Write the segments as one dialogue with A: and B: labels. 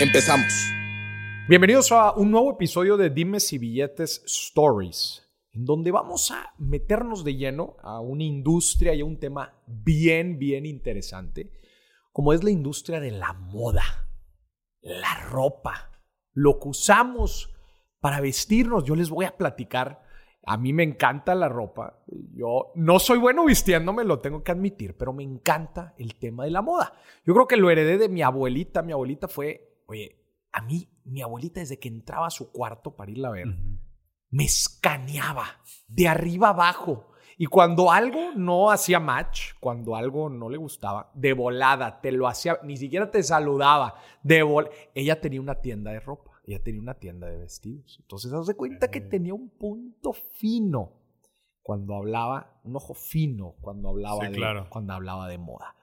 A: Empezamos.
B: Bienvenidos a un nuevo episodio de Dimes y Billetes Stories, en donde vamos a meternos de lleno a una industria y a un tema bien, bien interesante, como es la industria de la moda, la ropa, lo que usamos para vestirnos. Yo les voy a platicar. A mí me encanta la ropa. Yo no soy bueno vistiéndome, lo tengo que admitir, pero me encanta el tema de la moda. Yo creo que lo heredé de mi abuelita. Mi abuelita fue Oye, a mí, mi abuelita, desde que entraba a su cuarto para irla a ver, me escaneaba de arriba abajo. Y cuando algo no hacía match, cuando algo no le gustaba, de volada, te lo hacía, ni siquiera te saludaba. De vol ella tenía una tienda de ropa, ella tenía una tienda de vestidos. Entonces, se cuenta que tenía un punto fino cuando hablaba, un ojo fino cuando hablaba, de, cuando hablaba de moda.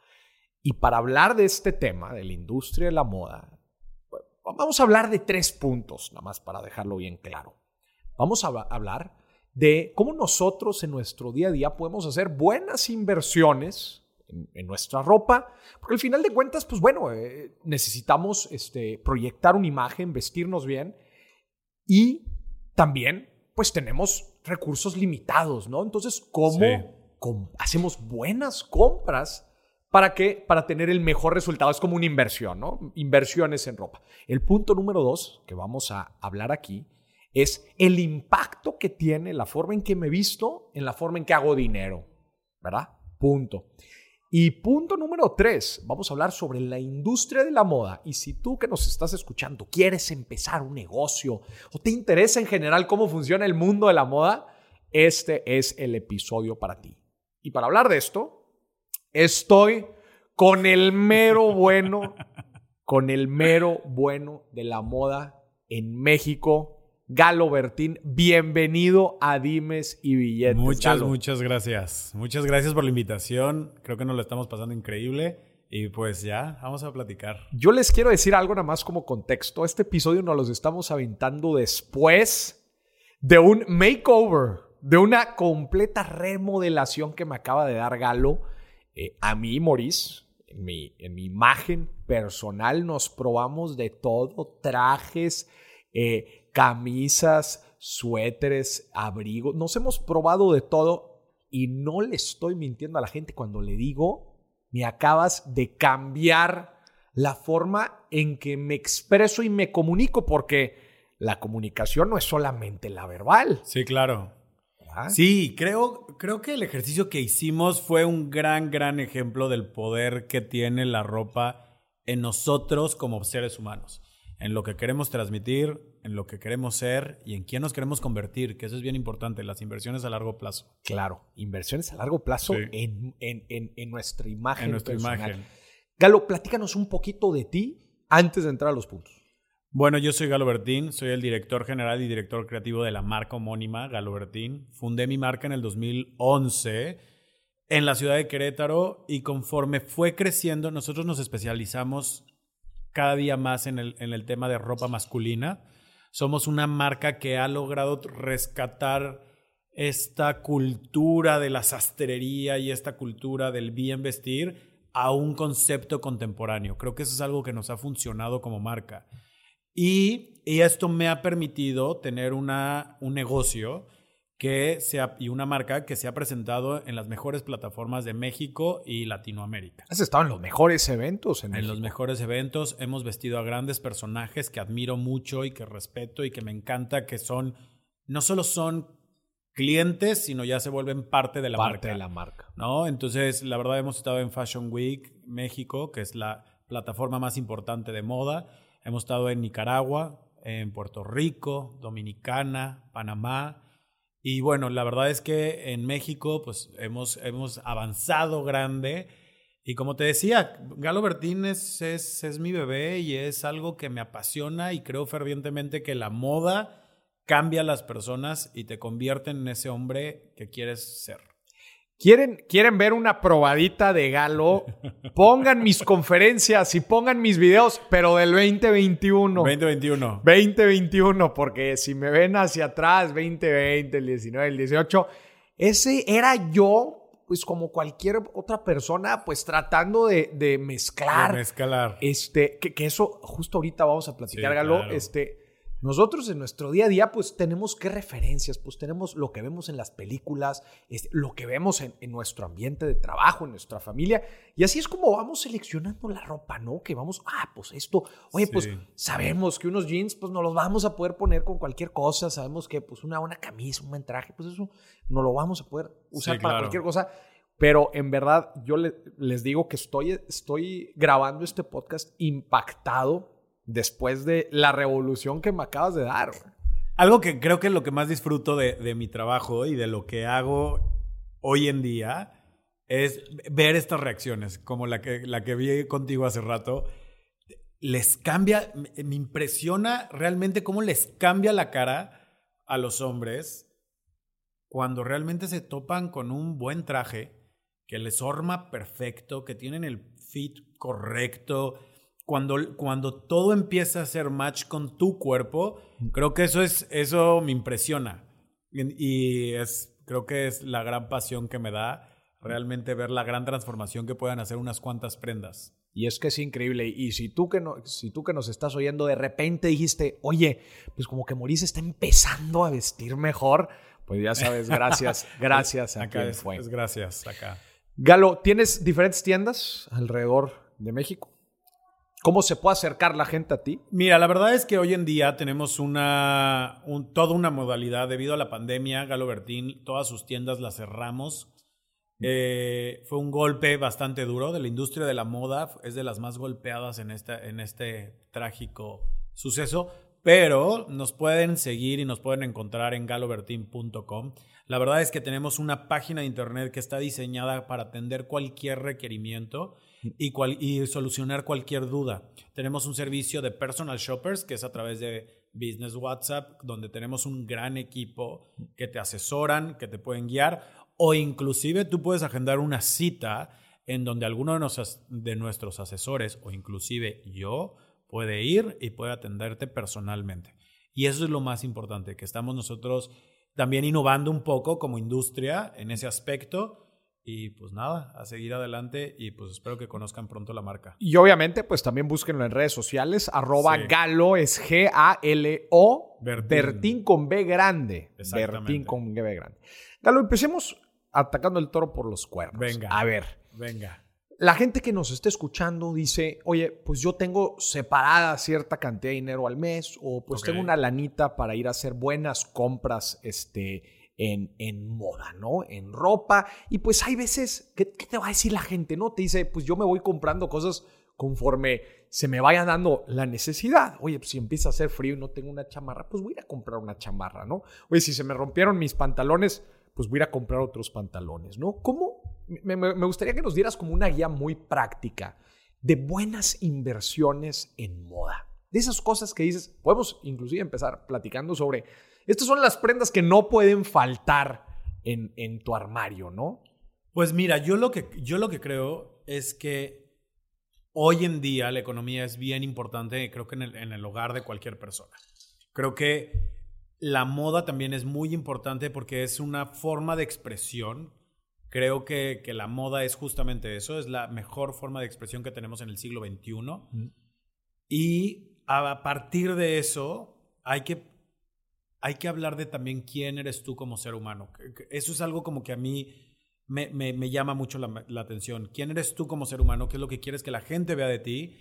B: Y para hablar de este tema, de la industria de la moda, Vamos a hablar de tres puntos, nada más para dejarlo bien claro. Vamos a hablar de cómo nosotros en nuestro día a día podemos hacer buenas inversiones en, nuestra ropa, porque al final de cuentas, pues bueno, eh, necesitamos este, proyectar una imagen, vestirnos bien y también pues tenemos recursos limitados, ¿no? Entonces, ¿cómo hacemos buenas compras ¿Para qué? Para tener el mejor resultado. Es como una inversión, ¿no? Inversiones en ropa. El punto número dos que vamos a hablar aquí es el impacto que tiene la forma en que me visto en la forma en que hago dinero, ¿verdad? Punto. Y punto número tres, vamos a hablar sobre la industria de la moda. Y si tú que nos estás escuchando quieres empezar un negocio o te interesa en general cómo funciona el mundo de la moda, este es el episodio para ti. Y para hablar de esto, Estoy con el mero bueno, con el mero bueno de la moda en México. Galo Bertín, bienvenido a Dimes y Billetes.
C: Muchas, muchas gracias. Muchas gracias por la invitación. Creo que nos lo estamos pasando increíble. Y pues ya, vamos a platicar.
B: Yo les quiero decir algo nada más como contexto. Este episodio nos lo estamos aventando después de un makeover, de una completa remodelación que me acaba de dar Galo eh, a mí, Maurice, en mi, en mi, imagen personal, nos probamos de todo, trajes, eh, camisas, suéteres, abrigos, nos hemos probado de todo y no le estoy mintiendo a la gente cuando le digo, me acabas de cambiar la forma en que me expreso y me comunico, porque la comunicación no es solamente la verbal.
C: Sí, claro. Sí, creo, creo que el ejercicio que hicimos fue un gran, gran ejemplo del poder que tiene la ropa en nosotros como seres humanos, en lo que queremos transmitir, en lo que queremos ser y en quién nos queremos convertir, que eso es bien importante, las inversiones a largo plazo.
B: Claro, inversiones a largo plazo en, en, nuestra imagen.
C: En nuestra imagen.
B: Galo, platícanos un poquito de ti antes de entrar a los puntos.
C: Bueno, yo soy Galo Bertín, soy el director general y director creativo de la marca homónima Galo Bertín. Fundé mi marca en el 2011 en la ciudad de Querétaro y conforme fue creciendo, nosotros nos especializamos cada día más en el, en el tema de ropa masculina. Somos una marca que ha logrado rescatar esta cultura de la sastrería y esta cultura del bien vestir a un concepto contemporáneo. Creo que eso es algo que nos ha funcionado como marca. Y, esto me ha permitido tener una, un negocio que sea, y una marca que se ha presentado en las mejores plataformas de México y Latinoamérica.
B: Has estado en los mejores eventos
C: en, en los mejores eventos. Hemos vestido a grandes personajes que admiro mucho y que respeto y que me encanta, que son, no solo son clientes, sino ya se vuelven parte de la
B: marca. Parte de la marca.
C: ¿no? Entonces, la verdad, hemos estado en Fashion Week México, que es la plataforma más importante de moda Hemos estado en Nicaragua, en Puerto Rico, Dominicana, Panamá. Y bueno, la verdad es que en México pues hemos, hemos avanzado grande Y como te decía, Galo Bertín es, es, es, mi bebé y es algo que me apasiona y creo fervientemente que la moda cambia a las personas y te convierte en ese hombre que quieres ser.
B: ¿Quieren, ¿Quieren ver una probadita de Galo? Pongan mis conferencias y pongan mis videos, pero del 2021.
C: 2021.
B: 2021, porque si me ven hacia atrás, 2020, el 19, el 18, ese era yo pues como cualquier otra persona, pues tratando de, de mezclar.
C: De mezclar.
B: Este, que, que, eso justo ahorita vamos a platicar, Galo. Este, nosotros en nuestro día a día, pues tenemos qué referencias, pues tenemos lo que vemos en las películas, este, lo que vemos en, en, nuestro ambiente de trabajo, en nuestra familia. Y así es como vamos seleccionando la ropa, ¿no? Que vamos, ah, pues esto, oye, sí. pues sabemos que unos jeans, pues no los vamos a poder poner con cualquier cosa, sabemos que pues una buena camisa, un buen traje, pues eso no lo vamos a poder usar
C: Sí,
B: para
C: claro.
B: cualquier cosa. Pero en verdad, yo le- les digo que estoy, estoy grabando este podcast impactado después de la revolución que me acabas de dar.
C: Algo que creo que lo que más disfruto de, de mi trabajo y de lo que hago hoy en día es ver estas reacciones, como la que, la que vi contigo hace rato. Les cambia, me impresiona realmente cómo les cambia la cara a los hombres cuando realmente se topan con un buen traje que les forma perfecto, que tienen el fit correcto, cuando, cuando todo empieza a hacer match con tu cuerpo, creo que eso es eso me impresiona. Y, y es creo que es la gran pasión que me da realmente ver la gran transformación que puedan hacer unas cuantas prendas.
B: Y es que es increíble. Y si tú, que no, si tú que nos estás oyendo de repente dijiste, oye, pues como que Maurice está empezando a vestir mejor, pues ya sabes, gracias, gracias a
C: acá
B: quien
C: es,
B: fue.
C: es gracias acá.
B: Galo, ¿tienes diferentes tiendas alrededor de México? ¿Cómo se puede acercar la gente a ti?
C: Mira, la verdad es que hoy en día tenemos una, un- toda una modalidad debido a la pandemia. Galo Bertín, todas sus tiendas las cerramos. Eh, fue un golpe bastante duro de la industria de la moda. Es de las más golpeadas en, esta, en este trágico suceso. Pero nos pueden seguir y nos pueden encontrar en galobertin.com. La verdad es que tenemos una página de internet que está diseñada para atender cualquier requerimiento y, solucionar cualquier duda. Tenemos un servicio de personal shoppers que es a través de Business WhatsApp, donde tenemos un gran equipo que te asesoran, que te pueden guiar, o inclusive tú puedes agendar una cita en donde alguno de, de nuestros asesores, o inclusive yo, puede ir y puede atenderte personalmente. Y eso es lo más importante, que estamos nosotros también innovando un poco como industria en ese aspecto. Y pues nada, a seguir adelante y pues espero que conozcan pronto la marca.
B: Y obviamente, pues también búsquenlo en redes sociales. Arroba
C: Sí.
B: Galo es G-A-L-O.
C: Bertín.
B: Bertín con B grande. Bertín con B grande. Galo, empecemos atacando el toro por los cuernos.
C: Venga.
B: A ver.
C: Venga.
B: La gente que nos está escuchando dice, oye, pues yo tengo separada cierta cantidad de dinero al mes o pues tengo una lanita para ir a hacer buenas compras este, en, moda, ¿no? En ropa. Y pues hay veces, ¿qué, te va a decir la gente, no? Te dice, pues yo me voy comprando cosas conforme se me vaya dando la necesidad. Oye, pues si empieza a hacer frío y no tengo una chamarra, pues voy a ir a comprar una chamarra, ¿no? Oye, si se me rompieron mis pantalones, pues voy a ir a comprar otros pantalones, ¿no? ¿Cómo? Me- me gustaría que nos dieras como una guía muy práctica de buenas inversiones en moda. De esas cosas que dices, podemos inclusive empezar platicando sobre, estas son las prendas que no pueden faltar en, en tu armario, ¿no?
C: Pues mira, yo lo que, yo lo que creo es que hoy en día la economía es bien importante, creo que en el, en el hogar de cualquier persona. Creo que la moda también es muy importante porque es una forma de expresión. Creo que, que la moda es justamente eso, es la mejor forma de expresión que tenemos en el siglo XXI. Y a partir de eso hay que, hay que hablar de también quién eres tú como ser humano. Eso es algo como que a mí me llama mucho la, la atención. ¿Quién eres tú como ser humano? ¿Qué es lo que quieres que la gente vea de ti?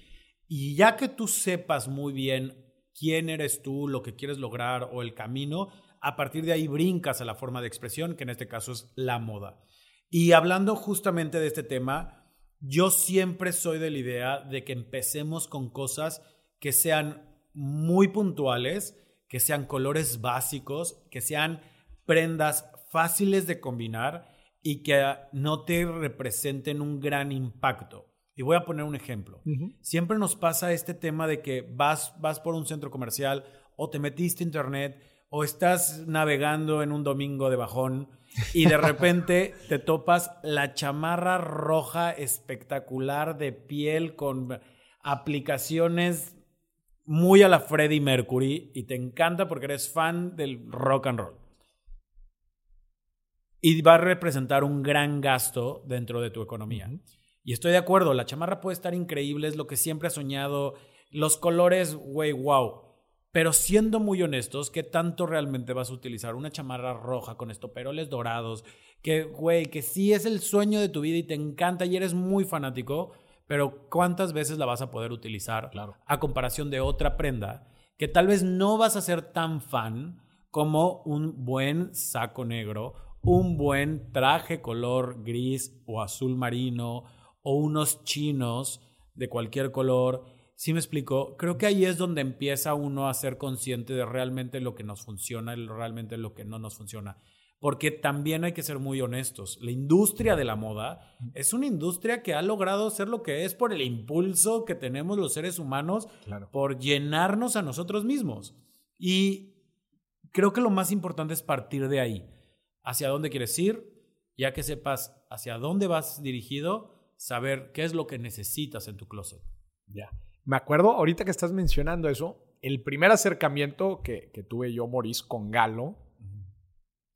C: Y ya que tú sepas muy bien quién eres tú, lo que quieres lograr o el camino, a partir de ahí brincas a la forma de expresión, que en este caso es la moda. Y hablando justamente de este tema, yo siempre soy de la idea de que empecemos con cosas que sean muy puntuales, que sean colores básicos, que sean prendas fáciles de combinar y que no te representen un gran impacto. Y voy a poner un ejemplo. Siempre nos pasa este tema de que vas, vas por un centro comercial o te metiste a internet o estás navegando en un domingo de bajón y de repente te topas la chamarra roja espectacular de piel con aplicaciones muy a la Freddie Mercury y te encanta porque eres fan del rock and roll. Y va a representar un gran gasto dentro de tu economía. Y estoy de acuerdo, la chamarra puede estar increíble, es lo que siempre he soñado. Los colores, güey, wow. Pero siendo muy honestos, ¿qué tanto realmente vas a utilizar una chamarra roja con estoperoles dorados? Que, güey, que sí es el sueño de tu vida y te encanta y eres muy fanático, pero ¿cuántas veces la vas a poder utilizar
B: claro.
C: a comparación de otra prenda que tal vez no vas a ser tan fan como un buen saco negro, un buen traje color gris o azul marino o unos chinos de cualquier color? ¿Sí me explico? Creo que ahí es donde empieza uno a ser consciente de realmente lo que nos funciona y realmente lo que no nos funciona. Porque también hay que ser muy honestos. La industria de la moda es una industria que ha logrado ser lo que es por el impulso que tenemos los seres humanos por llenarnos a nosotros mismos. Y creo que lo más importante es partir de ahí. Hacia dónde quieres ir, ya que sepas hacia dónde vas dirigido, saber qué es lo que necesitas en tu closet.
B: Ya. Me acuerdo, ahorita que estás mencionando eso, el primer acercamiento que, tuve yo, Maurice, con Galo,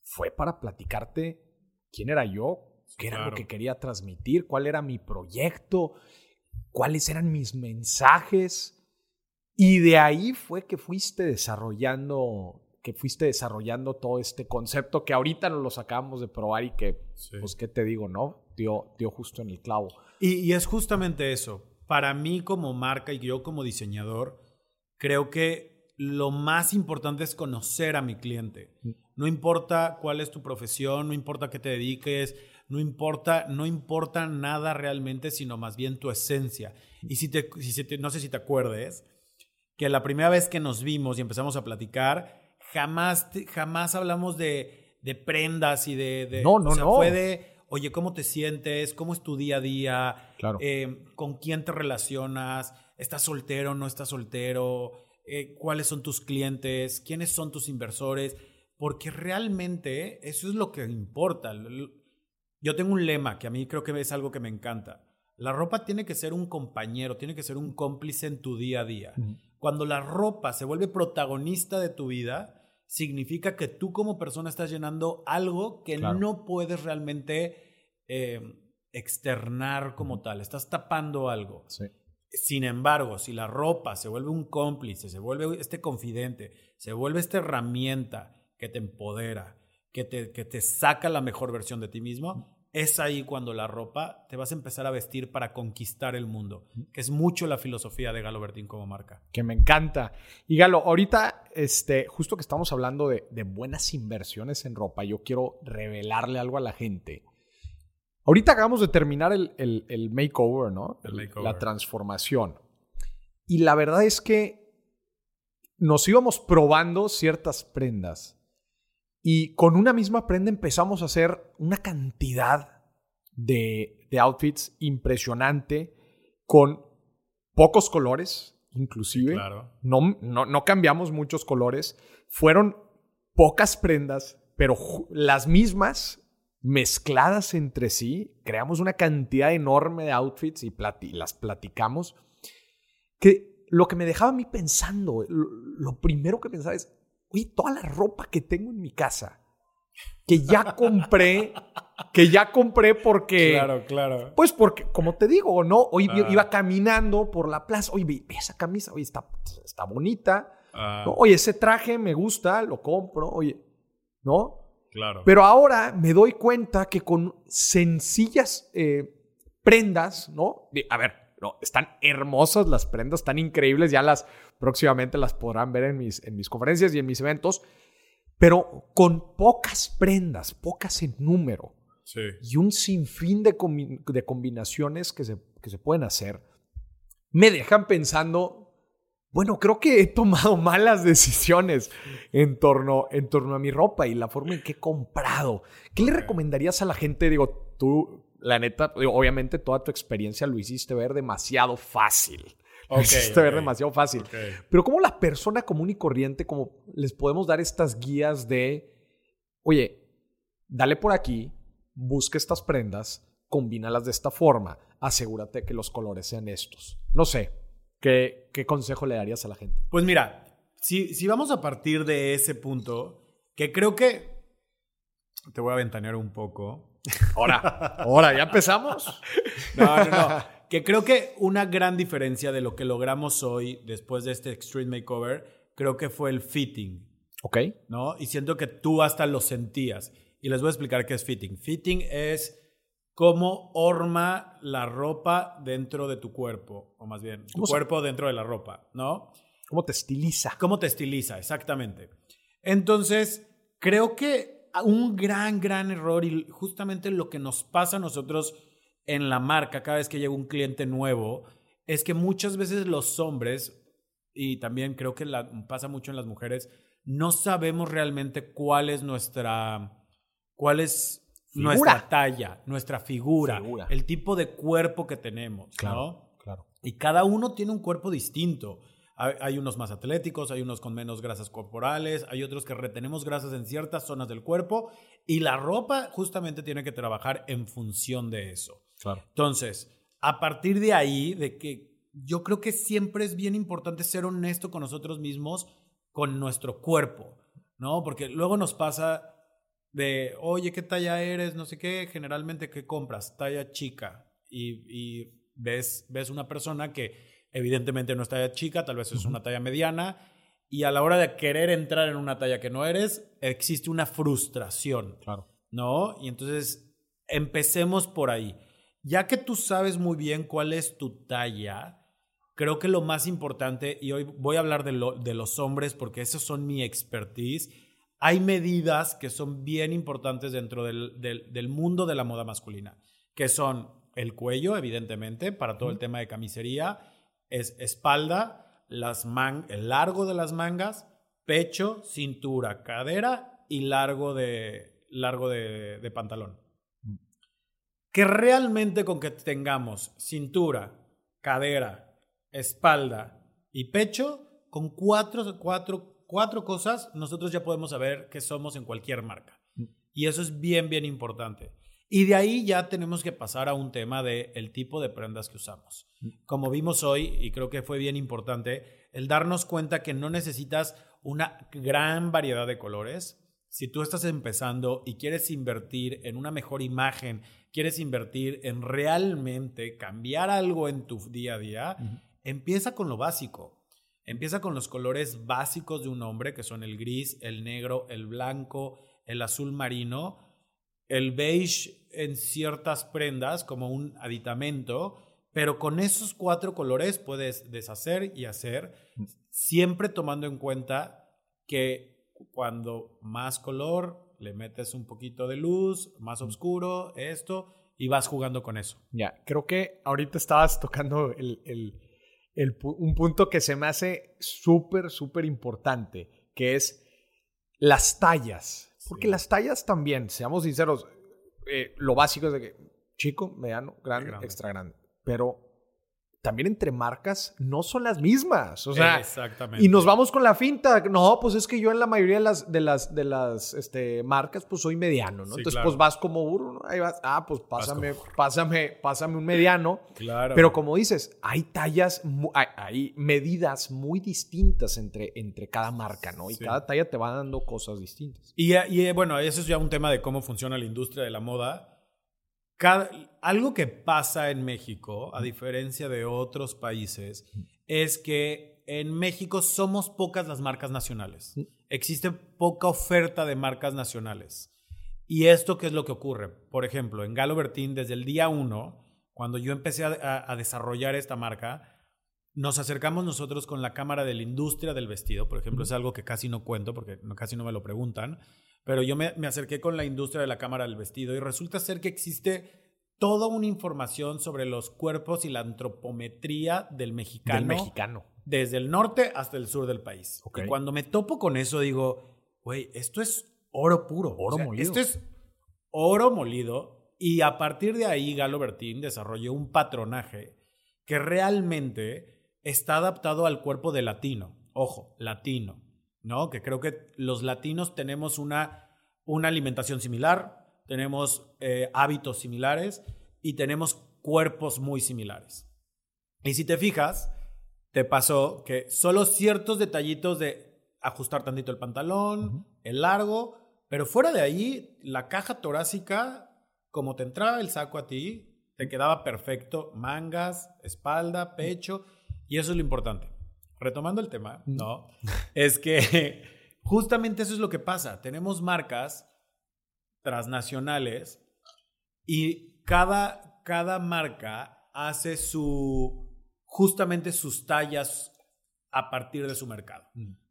B: fue para platicarte quién era yo, qué era lo que quería transmitir, cuál era mi proyecto, cuáles eran mis mensajes. Y de ahí fue que fuiste desarrollando que fuiste desarrollando todo este concepto que ahorita nos lo acabamos de probar y que, pues, ¿qué te digo, no? Dio, dio justo en el clavo.
C: y es justamente eso para mí como marca y yo como diseñador, creo que lo más importante es conocer a mi cliente. Mm. No importa cuál es tu profesión, no importa qué te dediques, no importa, no importa nada realmente, sino más bien tu esencia. Y si te, no sé si te acuerdes, que la primera vez que nos vimos y empezamos a platicar, jamás, jamás hablamos de, de prendas y de...
B: no, no, no.
C: Fue de oye, ¿cómo te sientes? ¿Cómo es tu día a día?
B: Claro.
C: Eh, ¿Con quién te relacionas? ¿Estás soltero? ¿No estás soltero? Eh, ¿Cuáles son tus clientes? ¿Quiénes son tus inversores? Porque realmente eso es lo que importa. Yo tengo un lema que a mí creo que es algo que me encanta. La ropa tiene que ser un compañero, tiene que ser un cómplice en tu día a día. Cuando la ropa se vuelve protagonista de tu vida, significa que tú como persona estás llenando algo que no puedes realmente eh, externar como tal, estás tapando algo. Sin embargo, si la ropa se vuelve un cómplice, se vuelve este confidente, se vuelve esta herramienta que te empodera, que te, que te saca la mejor versión de ti mismo, es ahí cuando la ropa te vas a empezar a vestir para conquistar el mundo, que es mucho la filosofía de Galo Bertín como marca.
B: Que me encanta. Y Galo, ahorita, este, justo que estamos hablando de, buenas inversiones en ropa, yo quiero revelarle algo a la gente. Ahorita acabamos de terminar el, makeover, ¿no? La transformación. Y la verdad es que nos íbamos probando ciertas prendas y con una misma prenda empezamos a hacer una cantidad de, outfits impresionante con pocos colores, inclusive.
C: Claro.
B: No, no, no cambiamos muchos colores. Fueron pocas prendas, pero las mismas mezcladas entre sí. Creamos una cantidad enorme de outfits y, las platicamos. Que lo que me dejaba a mí pensando, lo primero que pensaba es, oye, toda la ropa que tengo en mi casa, que ya compré, que ya compré porque...
C: Claro, claro.
B: Pues porque, como te digo, ¿no? Hoy ah. iba caminando por la plaza, oye, ve, esa camisa, oye, está, está bonita. Ah. Oye, ese traje me gusta, lo compro, oye, ¿no?
C: Claro.
B: Pero ahora me doy cuenta que con sencillas eh, prendas, ¿no? a ver, no, están hermosas las prendas, están increíbles, ya las próximamente las podrán ver en mis, en mis conferencias y en mis eventos, pero con pocas prendas, pocas en número y un sinfín de, de combinaciones que se, que se pueden hacer, me dejan pensando, bueno, creo que he tomado malas decisiones en torno, en torno a mi ropa y la forma en que he comprado. ¿Qué le recomendarías a la gente? Digo, tú, la neta, obviamente toda tu experiencia lo hiciste ver demasiado fácil. Lo hiciste ver demasiado fácil. Pero ¿cómo la persona común y corriente, como les podemos dar estas guías de, oye, dale por aquí, busca estas prendas, combínalas de esta forma, asegúrate que los colores sean estos. No sé, ¿Qué, consejo le darías a la gente?
C: Pues mira, si, si vamos a partir de ese punto, que creo que te voy a ventanear un poco.
B: Ahora, ahora, ¿ya empezamos?
C: No, no, no. Que creo que una gran diferencia de lo que logramos hoy, después de este Extreme Makeover, creo que fue el fitting.
B: Ok.
C: ¿No? Y siento que tú hasta lo sentías. Y les voy a explicar qué es fitting. Fitting es cómo orma la ropa dentro de tu cuerpo, o más bien, tu cuerpo dentro de la ropa, ¿no?
B: ¿Cómo te estiliza?
C: ¿Cómo te estiliza? Exactamente. Entonces, creo que un gran, gran error y justamente lo que nos pasa a nosotros en la marca cada vez que llega un cliente nuevo es que muchas veces los hombres, y también creo que pasa mucho en las mujeres, no sabemos realmente cuál es nuestra, cuál es nuestra talla, nuestra figura, el tipo de cuerpo que tenemos,
B: claro, Claro.
C: Y cada uno tiene un cuerpo distinto. Hay, unos más atléticos, hay unos con menos grasas corporales, hay otros que retenemos grasas en ciertas zonas del cuerpo y la ropa justamente tiene que trabajar en función de eso.
B: Claro.
C: Entonces, a partir de ahí, de que yo creo que siempre es bien importante ser honesto con nosotros mismos, con nuestro cuerpo, ¿no? Porque luego nos pasa de, oye, ¿qué talla eres? No sé qué, generalmente, ¿qué compras? Talla chica. Y, ves, ves una persona que evidentemente no es talla chica, tal vez es una talla mediana, y a la hora de querer entrar en una talla que no eres, existe una frustración.
B: Claro.
C: ¿No? Y entonces, empecemos por ahí. Ya que tú sabes muy bien cuál es tu talla, creo que lo más importante, y hoy voy a hablar de, de los hombres porque esos son mi expertise, hay medidas que son bien importantes dentro del, mundo de la moda masculina, que son el cuello, evidentemente, para todo el tema de camisería, es espalda, las el largo de las mangas, pecho, cintura, cadera y largo de, largo de, pantalón. Que realmente con que tengamos cintura, cadera, espalda y pecho, con cuatro, cuatro cuatro cosas, nosotros ya podemos saber que somos en cualquier marca. Mm. Y eso es bien, bien importante. Y de ahí ya tenemos que pasar a un tema de el tipo de prendas que usamos. Mm. Como vimos hoy, y creo que fue bien importante, el darnos cuenta que no necesitas una gran variedad de colores. Si tú estás empezando y quieres invertir en una mejor imagen, quieres invertir en realmente cambiar algo en tu día a día, empieza con lo básico. Empieza con los colores básicos de un hombre, que son el gris, el negro, el blanco, el azul marino, el beige en ciertas prendas como un aditamento, pero con esos cuatro colores puedes deshacer y hacer, siempre tomando en cuenta que cuando más color, le metes un poquito de luz, más oscuro, esto, y vas jugando con eso.
B: Ya, creo que ahorita estabas tocando el un punto que se me hace súper, súper importante, que es las tallas. Porque las tallas también, seamos sinceros, eh, lo básico es de que chico, mediano, grande, grande, extra grande. Pero también entre marcas no son las mismas. O sea,
C: Exactamente.
B: y nos vamos con la finta. No, pues es que yo en la mayoría de las, de las, de las este, marcas, pues soy mediano, ¿no? Entonces, pues vas como ¿no? Ahí vas, ah, pues pásame, pásame, pásame un mediano.
C: Claro.
B: Pero como dices, hay tallas, hay, medidas muy distintas entre, entre cada marca, ¿no? Y cada talla te va dando cosas distintas.
C: Y, y bueno, eso es ya un tema de cómo funciona la industria de la moda algo que pasa en México, a diferencia de otros países, es que en México somos pocas las marcas nacionales. Existe poca oferta de marcas nacionales. ¿Y esto qué es lo que ocurre? Por ejemplo, en Galo Bertín, desde el día uno, cuando yo empecé a, desarrollar esta marca, nos acercamos nosotros con la Cámara de la Industria del Vestido, por ejemplo, es algo que casi no cuento porque casi no me lo preguntan, pero yo me, acerqué con la industria de la cámara del vestido y resulta ser que existe toda una información sobre los cuerpos y la antropometría del mexicano.
B: Del mexicano.
C: Desde el norte hasta el sur del país. Y cuando me topo con eso digo, güey, esto es oro puro.
B: Oro molido.
C: Esto es oro molido. Y a partir de ahí Galo Bertín desarrolló un patronaje que realmente está adaptado al cuerpo de latino. Ojo, latino. ¿No? Que creo que los latinos tenemos una, una alimentación similar, tenemos eh, hábitos similares y tenemos cuerpos muy similares. Y si te fijas, te pasó que solo ciertos detallitos de ajustar tantito el pantalón, el largo, pero fuera de ahí, la caja torácica, como te entraba el saco a ti, te quedaba perfecto, mangas, espalda, pecho, y eso es lo importante. Retomando el tema, ¿no? es que justamente eso es lo que pasa. Tenemos marcas transnacionales y cada, cada marca hace su justamente sus tallas a partir de su mercado.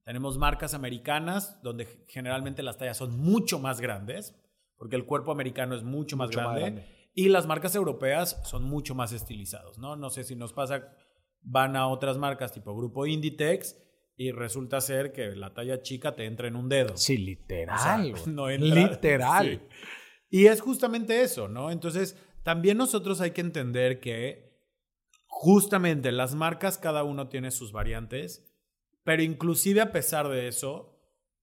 C: Tenemos marcas americanas donde generalmente las tallas son mucho más grandes, porque el cuerpo americano es mucho más,
B: Mucho más
C: grande,
B: grande.
C: y las marcas europeas son mucho más estilizados, ¿no? No sé si nos pasa, van a otras marcas tipo Grupo Inditex y resulta ser que la talla chica te entra en un dedo.
B: Sí,
C: O sea,
B: literal.
C: no entra-
B: literal.
C: Sí. Y es justamente eso, ¿no? Entonces, también nosotros hay que entender que justamente las marcas, cada uno tiene sus variantes, pero inclusive a pesar de eso,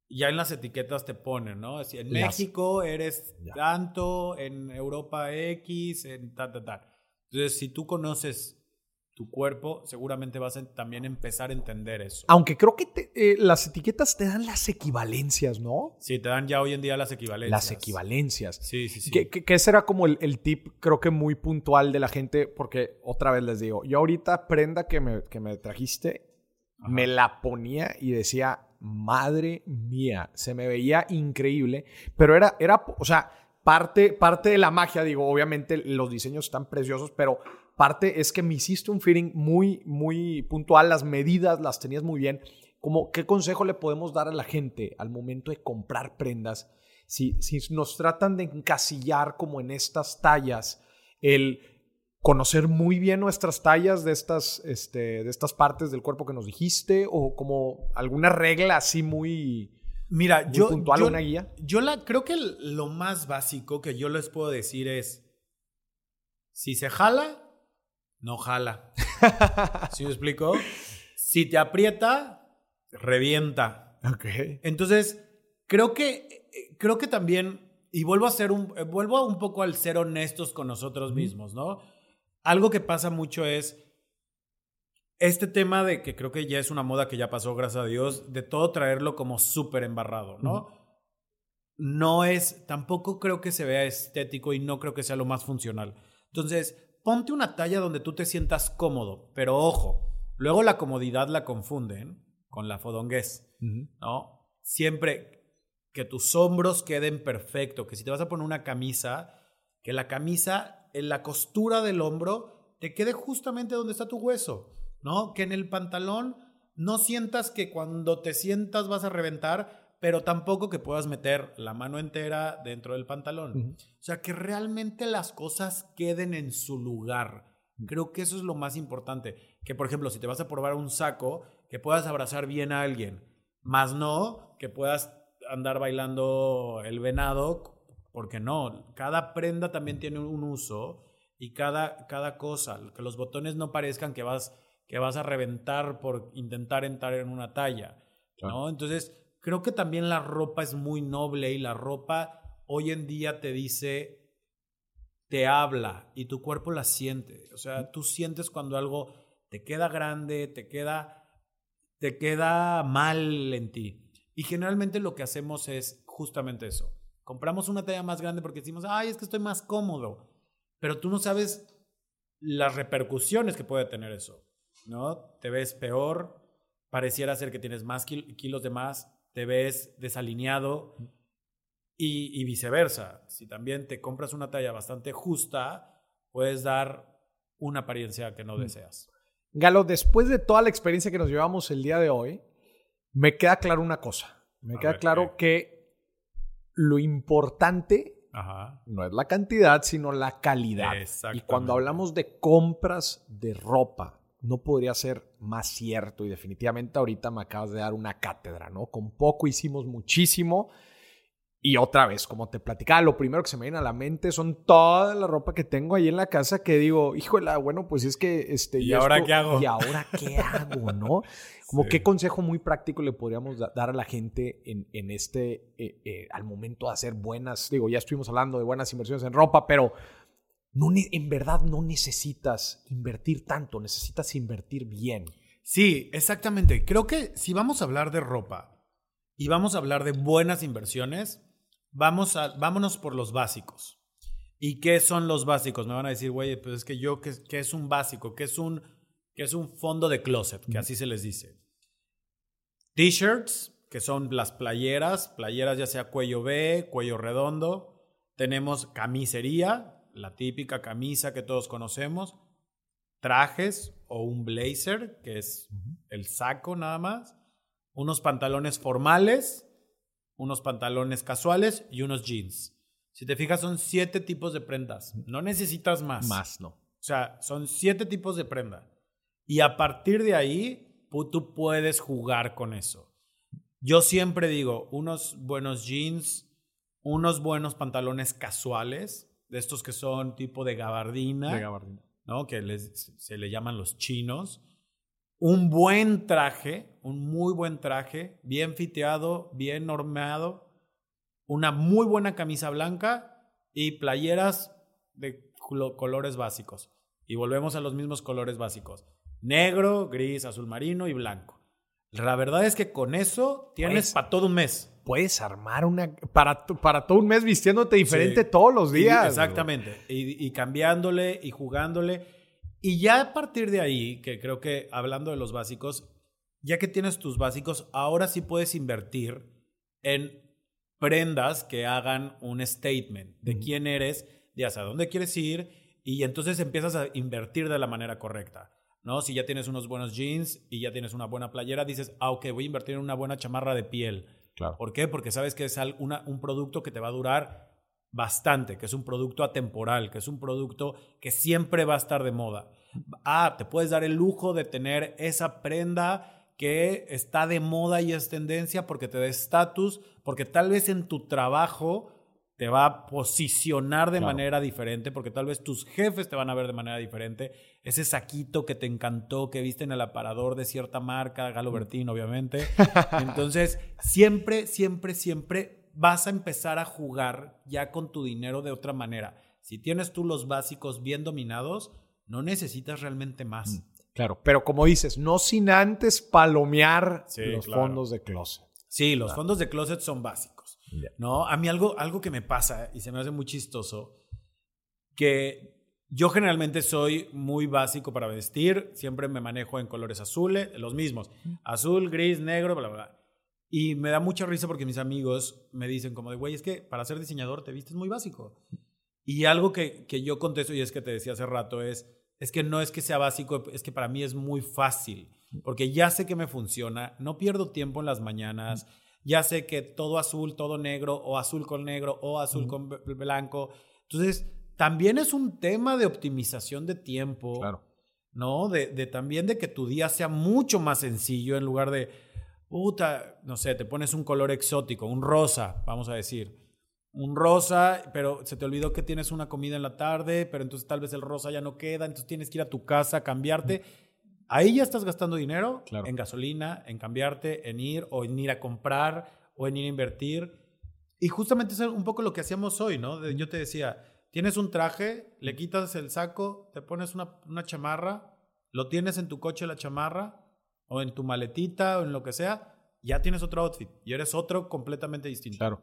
C: ya en las etiquetas te ponen, ¿no? Así, en
B: Las-
C: México eres
B: Ya.
C: tanto, en Europa X, en tal, tal, tal. Entonces, si tú conoces tu cuerpo, seguramente vas a también empezar a entender eso.
B: Aunque creo que te- eh, las etiquetas te dan las equivalencias, ¿no?
C: Sí, te dan ya hoy en día las equivalencias.
B: Las equivalencias.
C: Sí, sí, sí.
B: Que, que- que ese era como el, el tip, creo que muy puntual de la gente, porque otra vez les digo, yo ahorita prenda que me, que me trajiste,
C: Ajá.
B: me la ponía y decía, madre mía, se me veía increíble, pero era, era o sea, parte, parte de la magia, digo, obviamente los diseños están preciosos, pero parte es que me hiciste un fitting muy, muy puntual, las medidas las tenías muy bien. Como, ¿Qué consejo le podemos dar a la gente al momento de comprar prendas? Si, si nos tratan de encasillar como en estas tallas, el conocer muy bien nuestras tallas de estas, este, de estas partes del cuerpo que nos dijiste, o como alguna regla así muy,
C: Mira,
B: muy
C: yo,
B: puntual,
C: yo,
B: una guía.
C: yo la, creo que lo más básico que yo les puedo decir es, si se jala, no jala. ¿Sí me explico? Si te aprieta, revienta.
B: Ok.
C: Entonces, creo que, creo que también, y vuelvo a ser un, vuelvo un poco al ser honestos con nosotros mismos, ¿no? Algo que pasa mucho es este tema de que creo que ya es una moda que ya pasó, gracias a Dios, de todo traerlo como súper embarrado, ¿no? No es, tampoco creo que se vea estético y no creo que sea lo más funcional. Entonces, ponte una talla donde tú te sientas cómodo, pero ojo, luego la comodidad la confunden con la fodonguez. ¿no? Siempre que tus hombros queden perfecto, que si te vas a poner una camisa, que la camisa en la costura del hombro te quede justamente donde está tu hueso, ¿no? Que en el pantalón no sientas que cuando te sientas vas a reventar, pero tampoco que puedas meter la mano entera dentro del pantalón.
B: Ujú.
C: O sea, que realmente las cosas queden en su lugar. Creo que eso es lo más importante. Que, por ejemplo, si te vas a probar un saco, que puedas abrazar bien a alguien. Más no que puedas andar bailando el venado, porque no. Cada prenda también tiene un uso y cada, cada cosa. Que los botones no parezcan que vas, que vas a reventar por intentar entrar en una talla. ¿no? Entonces, creo que también la ropa es muy noble y la ropa hoy en día te dice, te habla y tu cuerpo la siente. O sea, tú sientes cuando algo te queda grande, te queda, te queda mal en ti. Y generalmente lo que hacemos es justamente eso. Compramos una talla más grande porque decimos, ay, es que estoy más cómodo. Pero tú no sabes las repercusiones que puede tener eso. ¿No? Te ves peor, pareciera ser que tienes más kil- kilos de más, te ves desalineado y, y viceversa. Si también te compras una talla bastante justa, puedes dar una apariencia que no
B: Mm.
C: deseas.
B: Galo, después de toda la experiencia que nos llevamos el día de hoy, me queda claro una cosa. Me
C: A
B: queda
C: ver,
B: claro que lo importante
C: Ajá.
B: No es la cantidad, sino la calidad. Y cuando hablamos de compras de ropa, no podría ser más cierto. Y definitivamente ahorita me acabas de dar una cátedra, ¿no? Con poco hicimos muchísimo. Y otra vez, como te platicaba, lo primero que se me viene a la mente son toda la ropa que tengo ahí en la casa que digo, híjole, bueno, pues es que este.
C: ¿Y ahora
B: esto-
C: qué hago?
B: ¿Y ahora qué hago, no? Como
C: Sí.
B: qué consejo muy práctico le podríamos da- dar a la gente en, en este, eh, eh, al momento de hacer buenas, digo, ya estuvimos hablando de buenas inversiones en ropa, pero no, en verdad no necesitas invertir tanto, necesitas invertir bien.
C: Sí, exactamente. Creo que si vamos a hablar de ropa y vamos a hablar de buenas inversiones, vamos a, vámonos por los básicos. ¿Y qué son los básicos? Me van a decir, güey, pues es que yo, ¿qué, qué es un básico? ¿Qué es un, qué es un fondo de closet? Que así se les dice. T-shirts, que son las playeras, playeras ya sea cuello B, cuello redondo. Tenemos camisería, la típica camisa que todos conocemos. Trajes o un blazer, que es el saco nada más. Unos pantalones formales, unos pantalones casuales y unos jeans. Si te fijas, son siete tipos de prendas. No necesitas más.
B: Más no.
C: O sea, son siete tipos de prenda. Y a partir de ahí, tú puedes jugar con eso. Yo siempre digo, unos buenos jeans, unos buenos pantalones casuales, de estos que son tipo de gabardina,
B: De gabardina.
C: ¿no? que les- se le llaman los chinos. Un buen traje, un muy buen traje, bien fiteado, bien normado, una muy buena camisa blanca y playeras de colo- colores básicos. Y volvemos a los mismos colores básicos. Negro, gris, azul marino y blanco. La verdad es que con eso tienes
B: Pues-
C: para todo un mes.
B: Puedes armar una para, para todo un mes vistiéndote diferente
C: Sí.
B: todos los días.
C: exactamente. Y, y cambiándole y jugándole. Y ya a partir de ahí, que creo que hablando de los básicos, ya que tienes tus básicos, ahora sí puedes invertir en prendas que hagan un statement de quién eres, de hacia dónde quieres ir, y entonces empiezas a invertir de la manera correcta. ¿no? Si ya tienes unos buenos jeans y ya tienes una buena playera, dices, ah, ok, voy a invertir en una buena chamarra de piel.
B: Claro.
C: ¿Por qué? Porque sabes que es una- un producto que te va a durar bastante, que es un producto atemporal, que es un producto que siempre va a estar de moda. Ah, te puedes dar el lujo de tener esa prenda que está de moda y es tendencia porque te da estatus, porque tal vez en tu trabajo te va a posicionar de
B: Claro.
C: manera diferente, porque tal vez tus jefes te van a ver de manera diferente. Ese saquito que te encantó, que viste en el aparador de cierta marca, Galo Bertín, obviamente. Entonces, siempre, siempre, siempre vas a empezar a jugar ya con tu dinero de otra manera. Si tienes tú los básicos bien dominados, no necesitas realmente más.
B: Claro, pero como dices, no sin antes palomear
C: Sí,
B: los
C: claro.
B: fondos de closet.
C: Sí, los fondos de closet son básicos. ¿no? A mí algo, algo que me pasa y se me hace muy chistoso, que yo generalmente soy muy básico para vestir, siempre me manejo en colores azules, los mismos, azul, gris, negro, bla, bla, bla. Y me da mucha risa porque mis amigos me dicen como de, güey, es que para ser diseñador te vistes muy básico. Y algo que, que yo contesto y es que te decía hace rato es, es que no es que sea básico, es que para mí es muy fácil, porque ya sé que me funciona, no pierdo tiempo en las mañanas, ya sé que todo azul, todo negro, o azul con negro, o azul con b- blanco. Entonces, también es un tema de optimización de tiempo,
B: Claro.
C: ¿no? De, de también de que tu día sea mucho más sencillo en lugar de, puta, no sé, te pones un color exótico, un rosa, vamos a decir. Un rosa, pero se te olvidó que tienes una comida en la tarde, pero entonces tal vez el rosa ya no queda, entonces tienes que ir a tu casa a cambiarte. Ahí ya estás gastando dinero
B: Claro.
C: en gasolina, en cambiarte, en ir o en ir a comprar o en ir a invertir. Y justamente eso es un poco lo que hacíamos hoy, ¿no? Yo te decía, tienes un traje, le quitas el saco, te pones una, una chamarra, lo tienes en tu coche la chamarra o en tu maletita o en lo que sea, ya tienes otro outfit y eres otro completamente distinto.
B: Claro.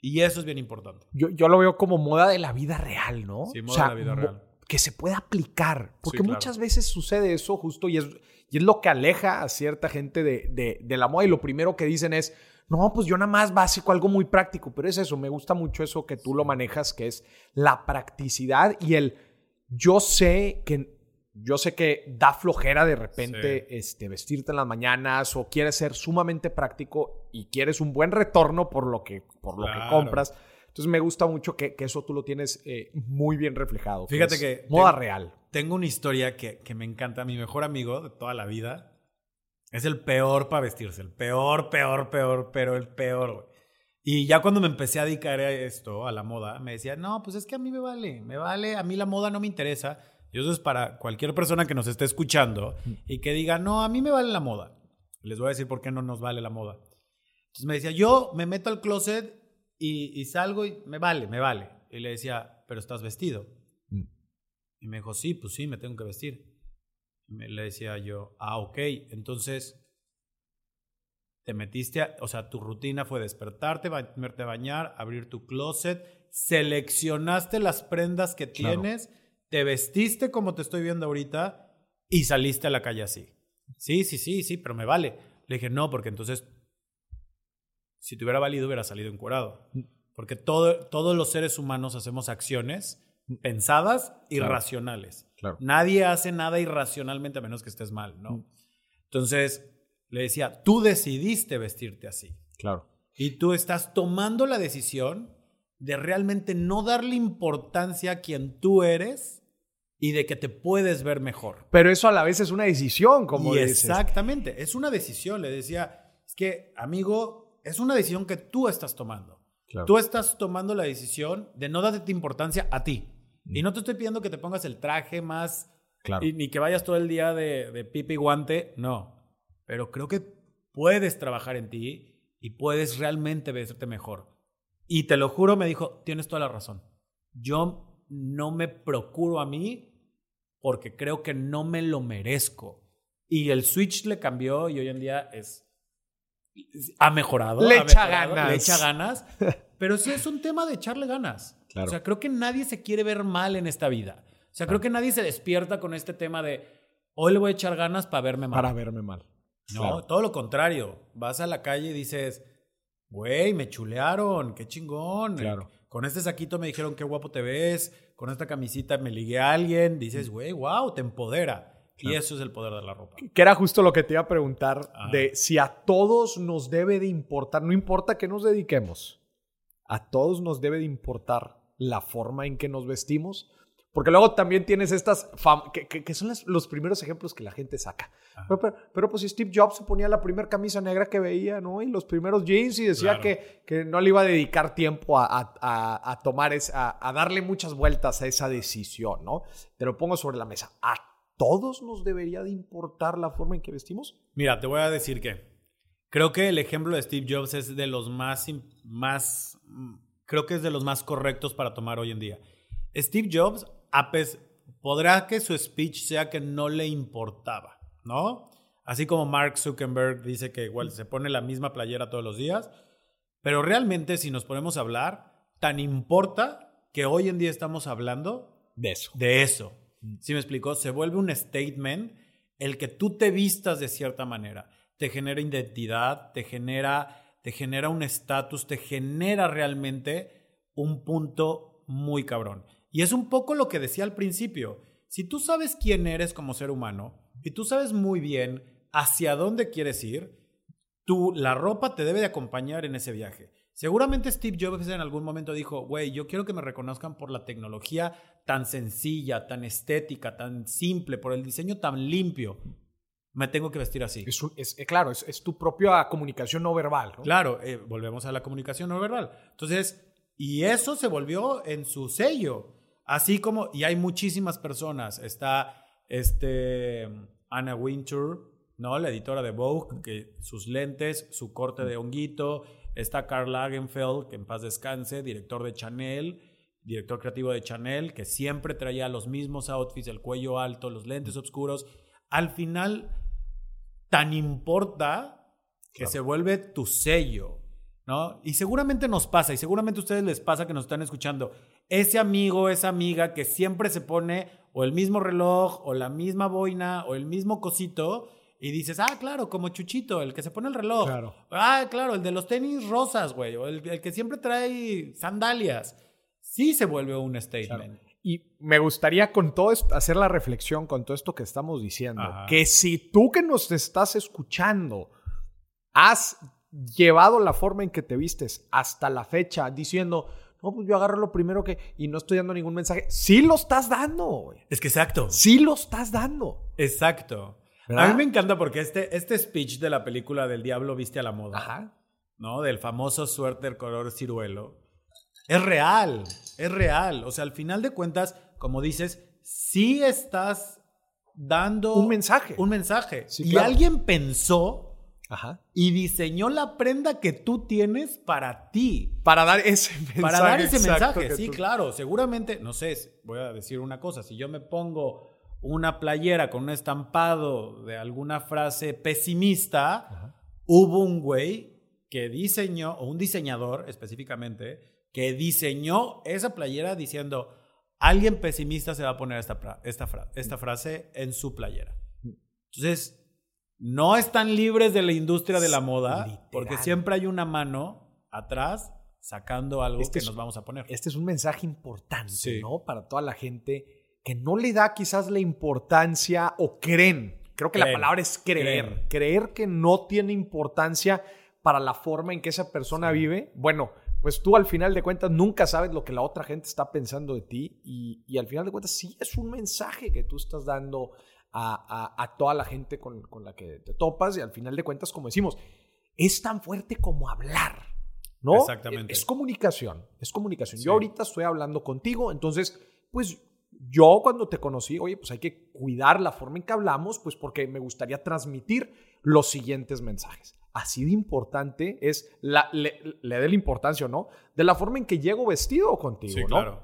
C: Y eso es bien importante.
B: Yo, yo lo veo como moda de la vida real, ¿no?
C: Sí,
B: O
C: moda
B: sea,
C: de la vida real.
B: Que se pueda aplicar. Porque
C: claro.
B: muchas veces sucede eso justo y es, y es lo que aleja a cierta gente de, de- de la moda. Y lo primero que dicen es, no, pues yo nada más básico, algo muy práctico. Pero es eso, me gusta mucho eso que tú lo manejas, que es la practicidad y el yo sé que... Yo sé que da flojera de repente este, vestirte en las mañanas o quieres ser sumamente práctico y quieres un buen retorno por lo que, por lo que compras. Entonces me gusta mucho que, que eso tú lo tienes eh, muy bien reflejado.
C: Fíjate que...
B: Moda
C: tengo-
B: real.
C: Tengo una historia que, que me encanta. Mi mejor amigo de toda la vida es el peor para vestirse. El peor, peor, peor, pero el peor, güey. Y ya cuando me empecé a dedicar a esto, a la moda, me decía, no, pues es que a mí me vale, me vale, a mí la moda no me interesa. Y eso es para cualquier persona que nos esté escuchando y que diga, no, a mí me vale la moda. Les voy a decir por qué no nos vale la moda. Entonces me decía, yo me meto al closet y, y salgo y me vale, me vale. Y le decía, pero estás vestido.
B: Mm.
C: Y me dijo, sí, pues sí, me tengo que vestir. Me, le decía yo, ah, ok, entonces te metiste, a- o sea, tu rutina fue despertarte, meterte a bañar, abrir tu closet, seleccionaste las prendas que
B: Claro.
C: tienes, te vestiste como te estoy viendo ahorita y saliste a la calle así. Sí, sí, sí, sí, pero me vale. Le dije, no, porque entonces, si te hubiera valido, hubiera salido encuerado. Porque todo, todos los seres humanos hacemos acciones pensadas y
B: Claro.
C: racionales.
B: Claro.
C: Nadie hace nada irracionalmente a menos que estés mal, ¿no? Entonces, le decía, tú decidiste vestirte así.
B: Claro.
C: Y tú estás tomando la decisión de realmente no darle importancia a quien tú eres y de que te puedes ver mejor.
B: Pero eso a la vez es una decisión, como
C: Y
B: dices.
C: Exactamente, es una decisión. Le decía, es que, amigo, es una decisión que tú estás tomando.
B: Claro.
C: Tú estás tomando la decisión de no darte importancia a ti. Y no te estoy pidiendo que te pongas el traje más
B: Claro.
C: y, ni que vayas todo el día de, de pipi guante, no. Pero creo que puedes trabajar en ti y puedes realmente verte mejor. Y te lo juro, me dijo, tienes toda la razón. Yo no me procuro a mí porque creo que no me lo merezco. Y el switch le cambió y hoy en día es... Ha mejorado.
B: Le
C: ha
B: echa
C: mejorado,
B: ganas.
C: Le echa ganas. Pero sí es un tema de echarle ganas.
B: Claro.
C: O sea, creo que nadie se quiere ver mal en esta vida. O sea, creo que nadie se despierta con este tema de hoy le voy a echar ganas para verme mal.
B: Para verme mal.
C: No,
B: Claro.
C: todo lo contrario. Vas a la calle y dices, güey, me chulearon, qué chingón.
B: Claro.
C: Con este saquito me dijeron qué guapo te ves, con esta camisita me ligué a alguien. Dices, güey, wow, te empodera. Y eso es el poder de la ropa.
B: Que era justo lo que te iba a preguntar
C: Ajá.
B: de si a todos nos debe de importar, no importa que nos dediquemos, a todos nos debe de importar la forma en que nos vestimos. Porque luego también tienes estas, que, que- que son las- los primeros ejemplos que la gente saca. Pero, pero- pero, pues Steve Jobs se ponía la primera camisa negra que veía, ¿no? Y los primeros jeans y decía
C: Claro.
B: que, que no le iba a dedicar tiempo a, a- a- tomar, esa, a, a darle muchas vueltas a esa decisión, ¿no? Te lo pongo sobre la mesa. ¿A todos nos debería de importar la forma en que vestimos?
C: Mira, te voy a decir que creo que el ejemplo de Steve Jobs es de los más, más creo que es de los más correctos para tomar hoy en día. Steve Jobs, a podrá que su speech sea que no le importaba, ¿no? Así como Mark Zuckerberg dice que igual se pone la misma playera todos los días, pero realmente si nos ponemos a hablar, tan importa que hoy en día estamos hablando
B: De eso.
C: de eso. ¿Sí me explicó? Se vuelve un statement el que tú te vistas de cierta manera. Te genera identidad, te genera, te genera un estatus, te genera realmente un punto muy cabrón. Y es un poco lo que decía al principio. Si tú sabes quién eres como ser humano y tú sabes muy bien hacia dónde quieres ir, tú, la ropa te debe de acompañar en ese viaje. Seguramente Steve Jobs en algún momento dijo, güey, yo quiero que me reconozcan por la tecnología tan sencilla, tan estética, tan simple, por el diseño tan limpio. Me tengo que vestir así.
B: Es, un- es- eh, claro, es, es tu propia comunicación no verbal. ¿no?
C: Claro, eh, volvemos a la comunicación no verbal. Entonces, y eso se volvió en su sello. Así como, y hay muchísimas personas. Está este Anna Wintour, ¿no? La editora de Vogue, que sus lentes, su corte de honguito. Está Karl Lagerfeld, que en paz descanse, director de Chanel, director creativo de Chanel, que siempre traía los mismos outfits, el cuello alto, los lentes oscuros. Al final, tan importa que
B: Claro.
C: se vuelve tu sello, ¿no? Y seguramente nos pasa, y seguramente a ustedes les pasa que nos están escuchando. Ese amigo, esa amiga que siempre se pone o el mismo reloj, o la misma boina, o el mismo cosito, y dices, ah, claro, como Chuchito, el que se pone el reloj.
B: Claro.
C: Ah, claro, el de los tenis rosas, güey, o el, el que siempre trae sandalias. Sí se vuelve un statement.
B: Y me gustaría con todo esto, hacer la reflexión con todo esto que estamos diciendo.
C: Ajá.
B: Que si tú que nos estás escuchando has llevado la forma en que te vistes hasta la fecha diciendo, no, pues yo agarro lo primero que, y no estoy dando ningún mensaje. Sí lo estás dando, güey.
C: Es que exacto.
B: Sí lo estás dando.
C: Exacto.
B: ¿Verdad?
C: A mí me encanta porque este, este speech de la película del Diablo Viste a la Moda,
B: Ajá.
C: ¿no? Del famoso suéter color ciruelo, es real, es real. O sea, al final de cuentas, como dices, sí estás dando
B: Un mensaje.
C: Un mensaje.
B: Sí,
C: y
B: claro.
C: alguien pensó
B: Ajá.
C: y diseñó la prenda que tú tienes para ti.
B: Para dar ese mensaje.
C: Para dar ese mensaje, sí,
B: tú-
C: claro. Seguramente, no sé, voy a decir una cosa. Si yo me pongo una playera con un estampado de alguna frase pesimista, hubo un güey que diseñó, o un diseñador específicamente, que diseñó esa playera diciendo, alguien pesimista se va a poner esta, esta, fra- esta frase en su playera. Entonces, no están libres de la industria de la moda,
B: Literal.
C: porque siempre hay una mano atrás sacando algo
B: Este
C: que
B: es-
C: nos vamos a poner.
B: Este es un mensaje importante,
C: Sí.
B: ¿no? Para toda la gente que no le da quizás la importancia o creen. Creo que la palabra es creer.
C: creen.
B: Creer que no tiene importancia para la forma en que esa persona vive. Bueno, pues tú al final de cuentas nunca sabes lo que la otra gente está pensando de ti y, y al final de cuentas sí es un mensaje que tú estás dando a, a- a toda la gente con, con la que te topas y al final de cuentas, como decimos, es tan fuerte como hablar. ¿No?
C: Exactamente.
B: Es comunicación, es comunicación.
C: Sí.
B: Yo ahorita estoy hablando contigo, entonces, pues yo cuando te conocí, oye, pues hay que cuidar la forma en que hablamos, pues porque me gustaría transmitir los siguientes mensajes. Así de importante es, la, le, le dé la importancia o no, de la forma en que llego vestido contigo,
C: Sí,
B: ¿no?
C: claro.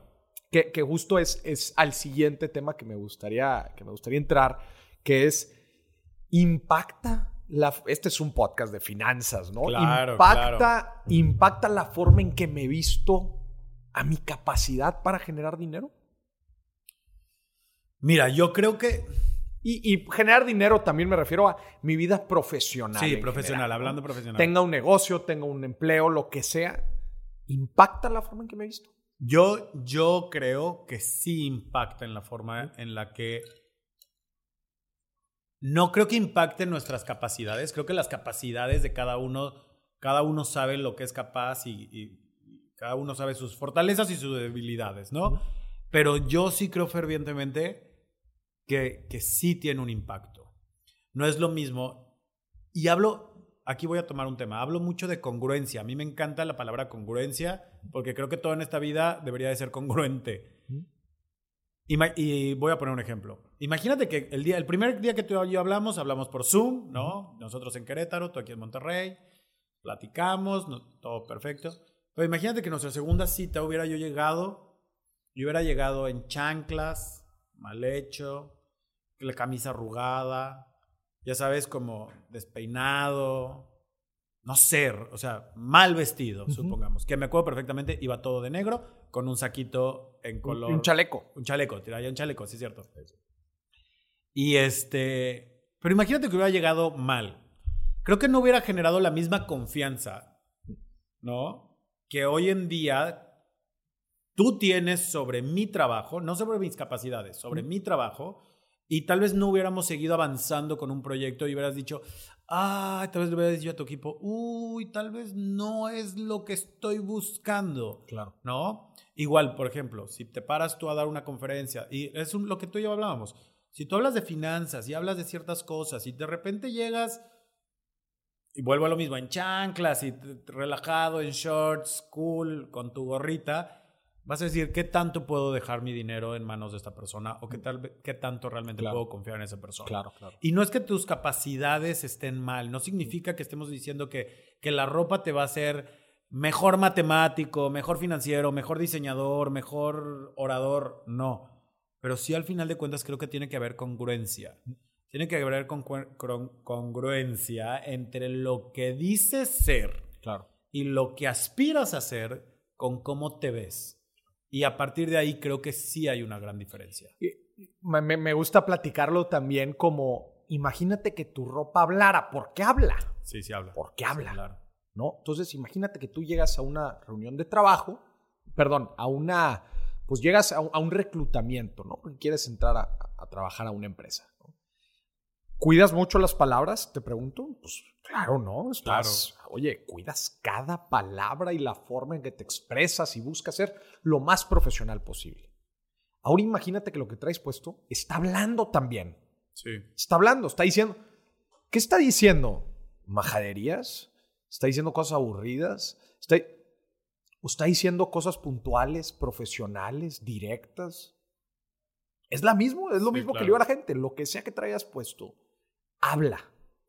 B: que, que justo es, es al siguiente tema que me gustaría, que me gustaría entrar, que es impacta la, este es un podcast de finanzas, ¿no?
C: Claro,
B: impacta, impacta la forma en que me visto a mi capacidad para generar dinero.
C: Mira, yo creo que...
B: Y, y generar dinero también me refiero a mi vida profesional.
C: Sí, profesional, hablando profesional.
B: Tenga un negocio, tenga un empleo, lo que sea. ¿Impacta la forma en que me he visto?
C: Yo, yo creo que sí impacta en la forma en la que... No creo que impacte nuestras capacidades. Creo que las capacidades de cada uno, cada uno sabe lo que es capaz y, y cada uno sabe sus fortalezas y sus debilidades, ¿no? Pero yo sí creo fervientemente que, que sí tiene un impacto. No es lo mismo. Y hablo, aquí voy a tomar un tema, hablo mucho de congruencia. A mí me encanta la palabra congruencia porque creo que todo en esta vida debería de ser congruente. Y voy a poner un ejemplo. Imagínate que el, día, el primer día que tú y yo hablamos, hablamos por Zoom, ¿no? Nosotros en Querétaro, tú aquí en Monterrey, platicamos, no- todo perfecto. Pero imagínate que nuestra segunda cita hubiera yo llegado, yo hubiera llegado en chanclas, mal hecho, la camisa arrugada, ya sabes, como despeinado, no sé, o sea, mal vestido, supongamos. Que me acuerdo perfectamente, iba todo de negro, con un saquito en color.
B: Un chaleco.
C: Un chaleco, tiraría un chaleco, sí es cierto. Y este. Pero imagínate que hubiera llegado mal. Creo que no hubiera generado la misma confianza, ¿no? Que hoy en día tú tienes sobre mi trabajo, no sobre mis capacidades, sobre mi trabajo, y tal vez no hubiéramos seguido avanzando con un proyecto y hubieras dicho, ah, tal vez le hubieras dicho a tu equipo, uy, tal vez no es lo que estoy buscando.
B: Claro.
C: ¿no? Igual, por ejemplo, si te paras tú a dar una conferencia, y es un- lo que tú y yo hablábamos, si tú hablas de finanzas y hablas de ciertas cosas y de repente llegas, y vuelvo a lo mismo, en chanclas y relajado, en shorts, cool, con tu gorrita, vas a decir, ¿qué tanto puedo dejar mi dinero en manos de esta persona? ¿O qué, tal, qué tanto realmente
B: Claro.
C: puedo confiar en esa persona?
B: Claro, claro.
C: Y no es que tus capacidades estén mal, no significa que estemos diciendo que, que la ropa te va a hacer mejor matemático, mejor financiero, mejor diseñador, mejor orador, no. Pero sí al final de cuentas creo que tiene que haber congruencia. Tiene que haber con- con- congruencia entre lo que dices ser
B: Claro.
C: y lo que aspiras a ser con cómo te ves. Y a partir de ahí creo que sí hay una gran diferencia.
B: Me, me- gusta platicarlo también como, imagínate que tu ropa hablara. ¿Por qué habla?
C: Sí, sí habla.
B: ¿Por qué
C: Sí,
B: habla?
C: claro.
B: ¿No? Entonces, imagínate que tú llegas a una reunión de trabajo, perdón, a una, pues llegas a un, a un reclutamiento, ¿no? Porque quieres entrar a, a trabajar a una empresa. ¿Cuidas mucho las palabras? Te pregunto. Pues claro, ¿no? Estás, Oye, cuidas cada palabra y la forma en que te expresas y buscas ser lo más profesional posible. Ahora imagínate que lo que traes puesto está hablando también.
C: Sí.
B: Está hablando, está diciendo. ¿Qué está diciendo? ¿Majaderías? ¿Está diciendo cosas aburridas? ¿Está, ¿O está diciendo cosas puntuales, profesionales, directas? Es la mismo, es lo
C: Sí,
B: mismo que
C: claro.
B: le a la gente. Lo que sea que traigas puesto, habla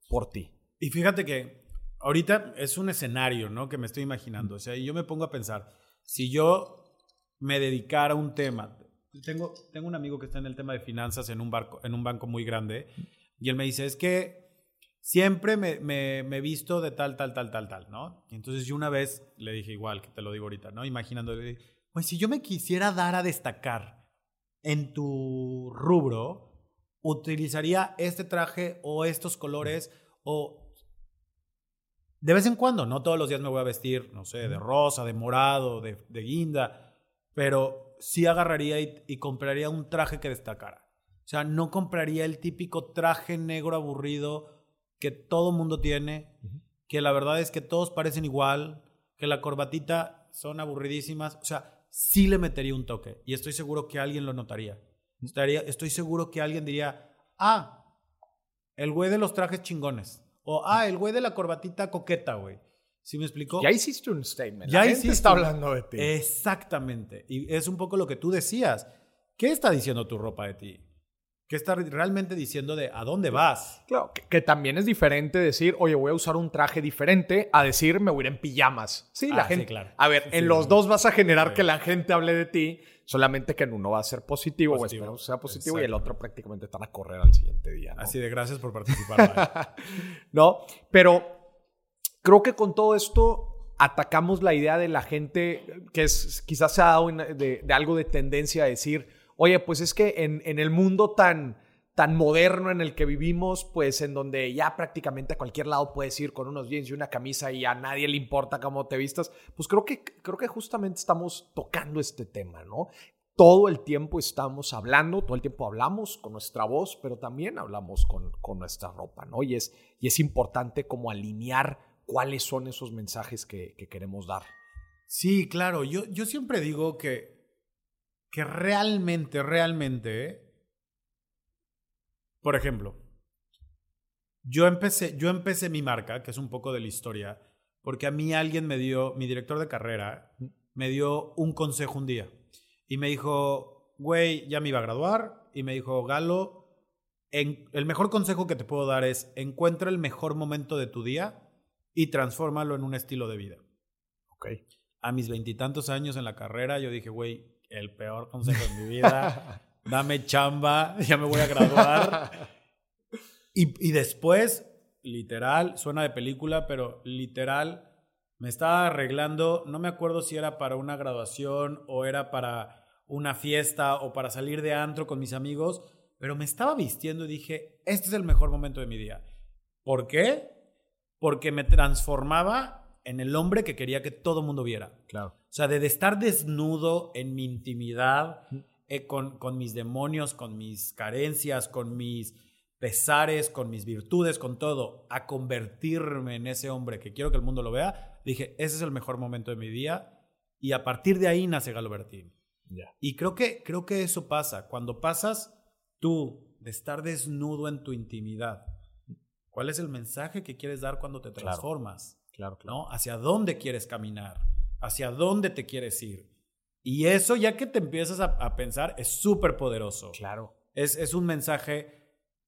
B: por ti.
C: Y fíjate que ahorita es un escenario, ¿no? Que me estoy imaginando. O sea, yo me pongo a pensar, si yo me dedicara a un tema, tengo, tengo un amigo que está en el tema de finanzas en un, barco, en un banco muy grande, y él me dice, es que siempre me, me, me he visto de tal, tal, tal, tal, tal, ¿no? Entonces yo una vez le dije igual, que te lo digo ahorita, ¿no? Imaginando, le dije, pues si yo me quisiera dar a destacar en tu rubro, utilizaría este traje o estos colores o de vez en cuando, no todos los días me voy a vestir, no sé, de rosa, de morado, de, de guinda, pero sí agarraría y, y compraría un traje que destacara. O sea, no compraría el típico traje negro aburrido que todo mundo tiene, que la verdad es que todos parecen igual, que la corbatita son aburridísimas. O sea, sí le metería un toque y estoy seguro que alguien lo notaría. Estaría, estoy seguro que alguien diría, ah, el güey de los trajes chingones. O, ah, el güey de la corbatita coqueta, güey. ¿Sí me explicó?
B: Ya hiciste un statement.
C: Ya
B: la gente
C: hiciste
B: está
C: un-
B: hablando de ti.
C: Exactamente. Y es un poco lo que tú decías. ¿Qué está diciendo tu ropa de ti? ¿Qué está realmente diciendo de a dónde vas?
B: Claro, que, que también es diferente decir, oye, voy a usar un traje diferente a decir, me voy a ir en pijamas. Sí, la
C: Ah, sí,
B: gente.
C: claro.
B: A ver,
C: Sí,
B: en
C: sí,
B: los
C: sí.
B: dos vas a generar
C: Sí.
B: que la gente hable de ti, solamente que en uno va a ser positivo, o
C: Positivo.
B: esperamos que sea positivo, y el otro prácticamente te van a correr al siguiente día. ¿no?
C: Así de gracias por participar.
B: ¿no? Pero creo que con todo esto atacamos la idea de la gente que es, quizás se ha dado de algo de tendencia a decir, oye, pues es que en, en el mundo tan, tan moderno en el que vivimos, pues en donde ya prácticamente a cualquier lado puedes ir con unos jeans y una camisa y a nadie le importa cómo te vistas, pues creo que, creo que justamente estamos tocando este tema, ¿no? Todo el tiempo estamos hablando, todo el tiempo hablamos con nuestra voz, pero también hablamos con, con nuestra ropa, ¿no? Y es, y es importante como alinear cuáles son esos mensajes que, que queremos dar.
C: Sí, claro. Yo, yo siempre digo que, que realmente, realmente, por ejemplo, yo empecé, yo empecé mi marca, que es un poco de la historia, porque a mí alguien me dio, mi director de carrera, me dio un consejo un día. Y me dijo, güey, ya me iba a graduar. Y me dijo, Galo, en- el mejor consejo que te puedo dar es encuentra el mejor momento de tu día y transfórmalo en un estilo de vida.
B: Ok.
C: A mis veintitantos años en la carrera, yo dije, güey, el peor consejo de mi vida. Dame chamba, ya me voy a graduar. Y, y después, literal, suena de película, pero literal, me estaba arreglando, no me acuerdo si era para una graduación o era para una fiesta o para salir de antro con mis amigos, pero me estaba vistiendo y dije, este es el mejor momento de mi día. ¿Por qué? Porque me transformaba en el hombre que quería que todo mundo viera.
B: Claro.
C: O sea, de, de estar desnudo en mi intimidad, eh, con, con mis demonios, con mis carencias, con mis pesares, con mis virtudes, con todo, a convertirme en ese hombre que quiero que el mundo lo vea, dije, ese es el mejor momento de mi día. Y a partir de ahí nace Galo Bertín.
B: Ya.
C: Y creo que, creo que eso pasa. Cuando pasas tú de estar desnudo en tu intimidad, ¿cuál es el mensaje que quieres dar cuando te
B: Claro.
C: transformas?
B: Claro, claro.
C: ¿no? Hacia dónde quieres caminar, hacia dónde te quieres ir. Y eso, ya que te empiezas a, a pensar, es súper poderoso.
B: Claro.
C: Es, es un mensaje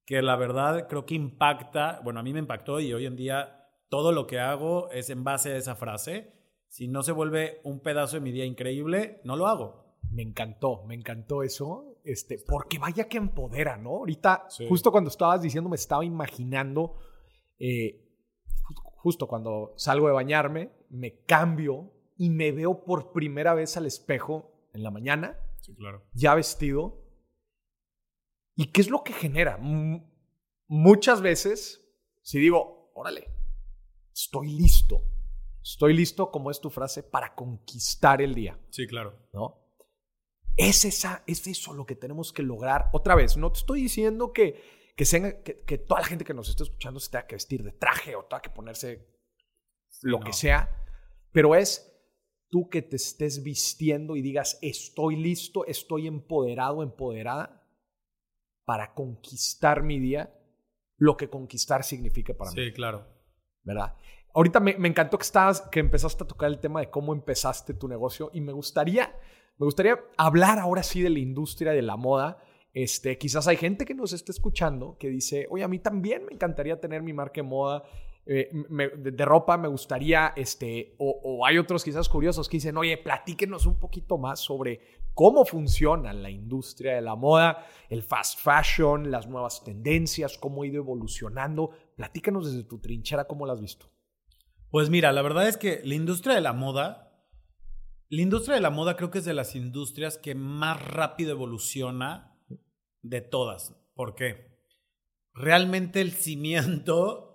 C: que la verdad creo que impacta, bueno, a mí me impactó y hoy en día todo lo que hago es en base a esa frase. Si no se vuelve un pedazo de mi día increíble, no lo hago.
B: Me encantó, me encantó eso, este, porque vaya que empodera, ¿no? Ahorita,
C: Sí.
B: justo cuando estabas diciendo, me estaba imaginando, eh, ju- justo cuando salgo de bañarme, me cambio y me veo por primera vez al espejo en la mañana,
C: Sí, claro.
B: ya vestido. ¿Y qué es lo que genera? M- muchas veces, si digo, órale, estoy listo, estoy listo, como es tu frase, para conquistar el día.
C: Sí, claro.
B: ¿no? Es, esa, es eso lo que tenemos que lograr. Otra vez, no te estoy diciendo que, que, que, que toda la gente que nos esté escuchando se tenga que vestir de traje o tenga que ponerse lo
C: no.
B: que sea, pero es tú que te estés vistiendo y digas, estoy listo, estoy empoderado, empoderada para conquistar mi día, lo que conquistar significa para mí,
C: Sí, claro.
B: ¿verdad? Ahorita me, me encantó que, estabas, que empezaste a tocar el tema de cómo empezaste tu negocio y me gustaría, me gustaría hablar ahora sí de la industria de la moda. Este, quizás hay gente que nos esté escuchando que dice, oye, a mí también me encantaría tener mi marca de moda, eh, de, ropa, me gustaría, este, o, o hay otros quizás curiosos que dicen, oye, platíquenos un poquito más sobre cómo funciona la industria de la moda, el fast fashion, las nuevas tendencias, cómo ha ido evolucionando. Platícanos desde tu trinchera cómo la has visto.
C: Pues mira, la verdad es que la industria de la moda, la industria de la moda creo que es de las industrias que más rápido evoluciona de todas. ¿Por qué? Realmente el cimiento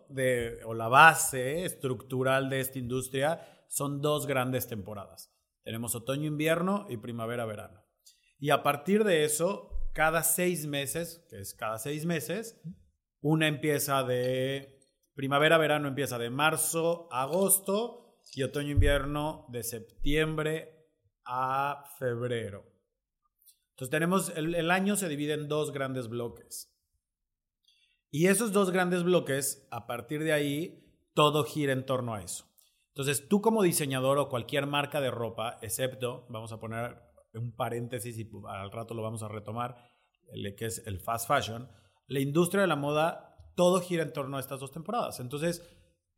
C: o la base estructural de esta industria son dos grandes temporadas. Tenemos otoño-invierno y primavera-verano. Y a partir de eso, cada seis meses, que es cada seis meses, una empieza de primavera-verano empieza de marzo a agosto y otoño-invierno de septiembre a febrero. Entonces tenemos, el año se divide en dos grandes bloques. Y esos dos grandes bloques, a partir de ahí, todo gira en torno a eso. Entonces, tú como diseñador o cualquier marca de ropa, excepto, vamos a poner un paréntesis y al rato lo vamos a retomar, que es el fast fashion, la industria de la moda, todo gira en torno a estas dos temporadas. Entonces,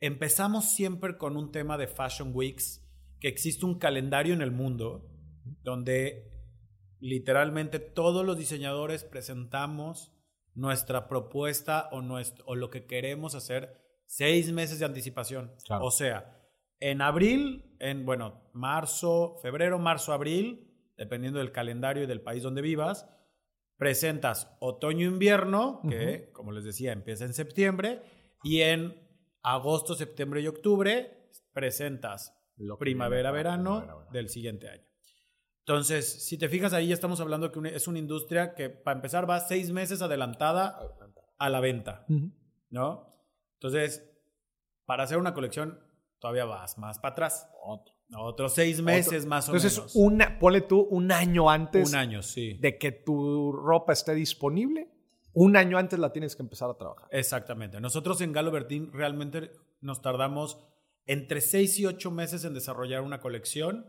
C: empezamos siempre con un tema de Fashion Weeks, que existe un calendario en el mundo donde literalmente todos los diseñadores presentamos nuestra propuesta o, nuestro, o lo que queremos hacer seis meses de anticipación.
B: Claro.
C: O sea, en abril, en, bueno, marzo, febrero, marzo, abril, dependiendo del calendario y del país donde vivas, presentas otoño-invierno, que, como les decía, empieza en septiembre, y en agosto, septiembre y octubre presentas primavera-verano. del siguiente año. Entonces, si te fijas ahí, ya estamos hablando que es una industria que, para empezar, va seis meses adelantada a la venta. ¿no? Entonces, para hacer una colección, todavía vas más para atrás.
B: Otro.
C: Otros seis meses más o
B: Entonces,
C: menos.
B: una, ponle tú un año antes
C: Un año, sí.
B: de que tu ropa esté disponible, un año antes la tienes que empezar a trabajar.
C: Exactamente. Nosotros en Galo Bertín realmente nos tardamos entre 6 y 8 meses en desarrollar una colección,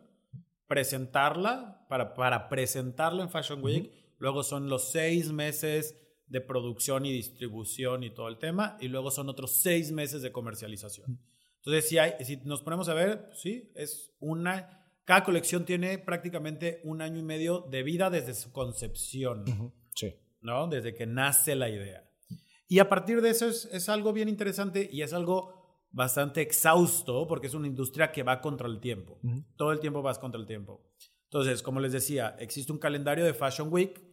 C: presentarla, para, para presentarla en Fashion Week. Luego son los 6 meses de producción y distribución y todo el tema. Y luego son otros 6 meses de comercialización. Entonces, si, hay, si nos ponemos a ver, pues sí, es una... Cada colección tiene prácticamente un año y medio de vida desde su concepción.
B: Sí.
C: ¿no? Desde que nace la idea. Y a partir de eso es, es algo bien interesante y es algo bastante exhausto porque es una industria que va contra el tiempo. Todo el tiempo vas contra el tiempo. Entonces, como les decía, existe un calendario de Fashion Week.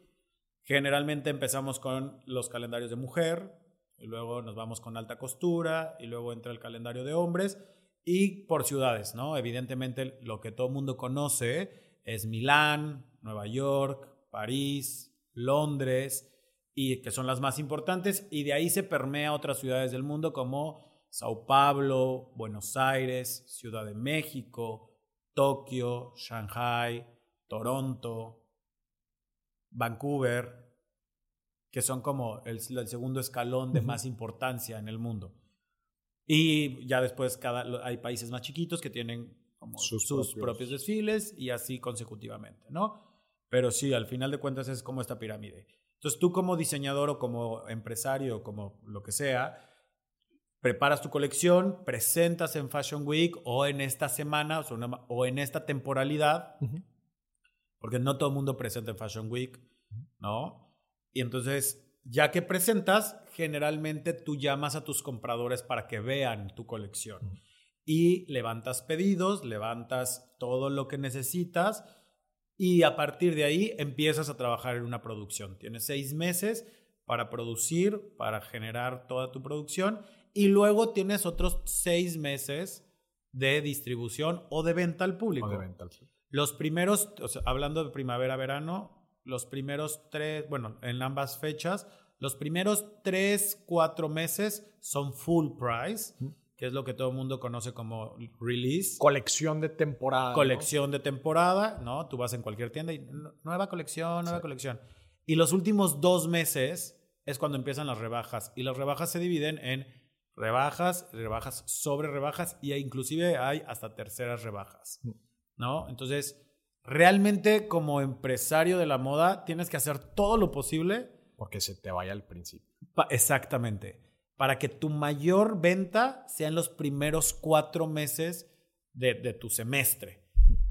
C: Generalmente empezamos con los calendarios de mujer, y luego nos vamos con alta costura, y luego entra el calendario de hombres, y por ciudades, ¿no? Evidentemente, lo que todo el mundo conoce es Milán, Nueva York, París, Londres, y que son las más importantes, y de ahí se permea a otras ciudades del mundo como Sao Paulo, Buenos Aires, Ciudad de México, Tokio, Shanghai, Toronto, Vancouver, que son como el, el segundo escalón de más importancia en el mundo. Y ya después cada, hay países más chiquitos que tienen como
B: Sus
C: sus,
B: propios.
C: propios. desfiles y así consecutivamente, ¿no? Pero sí, al final de cuentas es como esta pirámide. Entonces tú como diseñador o como empresario o como lo que sea, preparas tu colección, presentas en Fashion Week o en esta semana o, sea, una- o en esta temporalidad, porque no todo el mundo presenta en Fashion Week, ¿no? Y entonces, ya que presentas, generalmente tú llamas a tus compradores para que vean tu colección. Y levantas pedidos, levantas todo lo que necesitas y a partir de ahí empiezas a trabajar en una producción. Tienes seis meses para producir, para generar toda tu producción y luego tienes otros seis meses de distribución o de venta al público.
B: O de venta al público.
C: Los primeros, o sea, hablando de primavera-verano, los primeros tres, bueno, en ambas fechas, Los primeros tres, cuatro meses son full price, que es lo que todo el mundo conoce como release.
B: Colección de temporada.
C: Colección de temporada, ¿no? Tú vas en cualquier tienda y nueva colección, nueva colección. Y los últimos dos meses es cuando empiezan las rebajas. Y las rebajas se dividen en rebajas, rebajas sobre rebajas y inclusive hay hasta terceras rebajas, mm. ¿no? Entonces, realmente como empresario de la moda tienes que hacer todo lo posible.
B: Porque se te vaya al principio.
C: exactamente. Para que tu mayor venta sea en los primeros cuatro meses de, tu semestre.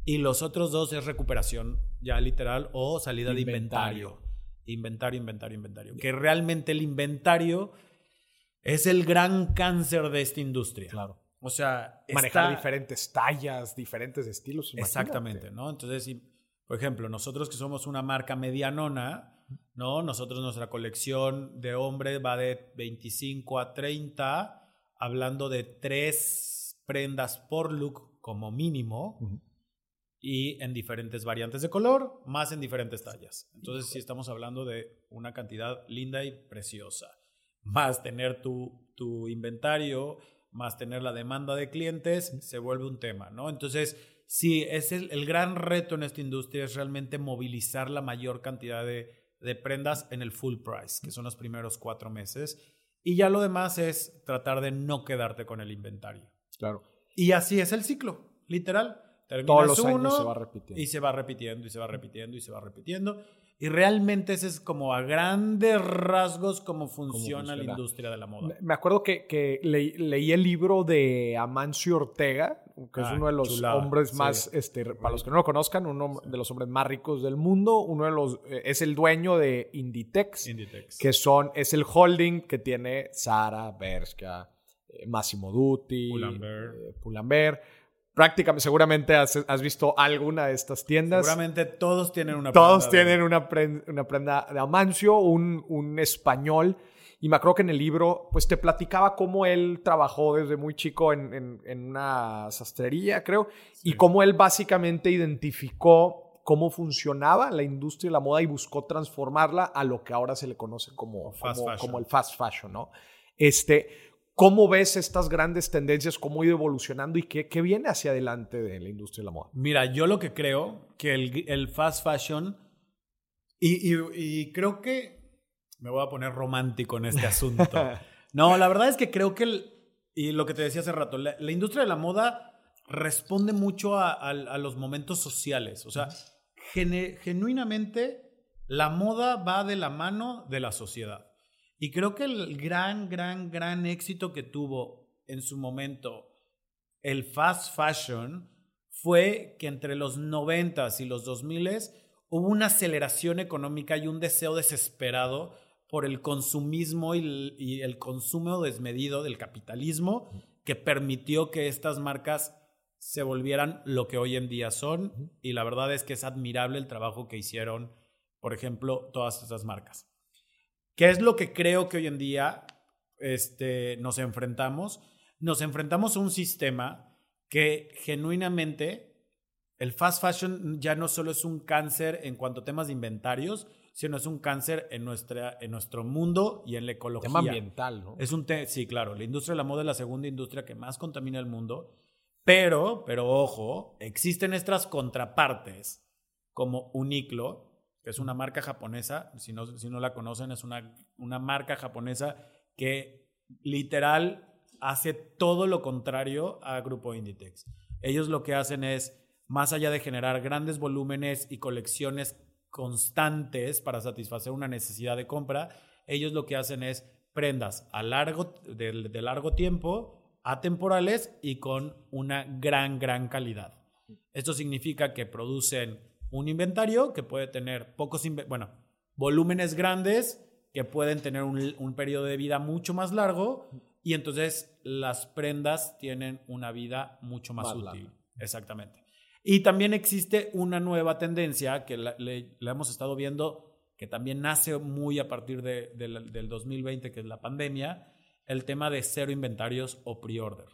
C: Y los otros dos es recuperación ya literal o salida de inventario. Inventario, inventario, inventario. Que realmente el inventario es el gran cáncer de esta industria.
B: Claro.
C: O sea,
B: manejar diferentes tallas, diferentes estilos.
C: Exactamente, ¿no? Entonces, si, por ejemplo, nosotros que somos una marca medianona, ¿no? Nosotros nuestra colección de hombres va de 25 a 30, hablando de tres prendas por look como mínimo. Y en diferentes variantes de color, más en diferentes tallas. Entonces, sí estamos hablando de una cantidad linda y preciosa. Más tener tu, tu inventario más tener la demanda de clientes, se vuelve un tema, ¿no? Entonces, sí, es el, gran reto en esta industria es realmente movilizar la mayor cantidad de, prendas en el full price, que son los primeros cuatro meses. Y ya lo demás es tratar de no quedarte con el inventario.
B: Claro.
C: Y así es el ciclo, literal.
B: Todos los años se va repitiendo.
C: Y se va repitiendo, y se va repitiendo, y se va repitiendo. Y realmente ese es como a grandes rasgos cómo funciona, la industria de la moda.
B: Me acuerdo que, leí el libro de Amancio Ortega, que es ah, uno de los hombres más, este, para los que no lo conozcan, uno de los hombres más ricos del mundo. Uno de los, eh, es el dueño de Inditex,
C: Inditex,
B: que son, es el holding que tiene Sara, Bershka, eh, Massimo Dutti,
C: Pull&Bear.
B: Eh, prácticamente, seguramente has, visto alguna de estas tiendas.
C: Seguramente todos tienen una
B: prenda. Todos tienen una, una prenda de Amancio, un, un español. Y me acuerdo que en el libro, pues te platicaba cómo él trabajó desde muy chico en, en, una sastrería, creo, y cómo él básicamente identificó cómo funcionaba la industria de la moda y buscó transformarla a lo que ahora se le conoce como, como, como el fast fashion, ¿no? Este, ¿Cómo ves estas grandes tendencias, cómo ha ido evolucionando y qué, qué, viene hacia adelante de la industria de la moda?
C: Mira, yo lo que creo que el, el fast fashion, y, y, creo que me voy a poner romántico en este asunto. no, la verdad es que creo que, el, y lo que te decía hace rato, la, industria de la moda responde mucho a, a, los momentos sociales. O sea, genuinamente la moda va de la mano de la sociedad. Y creo que el gran, gran, gran éxito que tuvo en su momento el fast fashion fue que entre los 90 y los 2000 hubo una aceleración económica y un deseo desesperado por el consumismo y el, consumo desmedido del capitalismo que permitió que estas marcas se volvieran lo que hoy en día son. Y la verdad es que es admirable el trabajo que hicieron, por ejemplo, todas estas marcas. ¿Qué es lo que creo que hoy en día este, nos enfrentamos? Nos enfrentamos a un sistema que genuinamente el fast fashion ya no solo es un cáncer en cuanto a temas de inventarios, sino es un cáncer en, nuestra, en nuestro mundo y en la ecología.
B: Tema ambiental, ¿no?
C: Es un sí, claro. La industria de la moda es la segunda industria que más contamina el mundo. Pero, pero ojo, existen estas contrapartes como Uniclo, es una marca japonesa, si no, si no la conocen, es una, una marca japonesa que literal hace todo lo contrario a Grupo Inditex. Ellos lo que hacen es, más allá de generar grandes volúmenes y colecciones constantes para satisfacer una necesidad de compra, ellos lo que hacen es prendas a largo, de, de largo tiempo, atemporales y con una gran, gran calidad. Esto significa que producen un inventario que puede tener pocos, bueno, volúmenes grandes que pueden tener un, periodo de vida mucho más largo y entonces las prendas tienen una vida mucho más, útil. Exactamente. Y también existe una nueva tendencia que la, hemos estado viendo, que también nace muy a partir de, del 2020, que es la pandemia, el tema de cero inventarios o pre-order.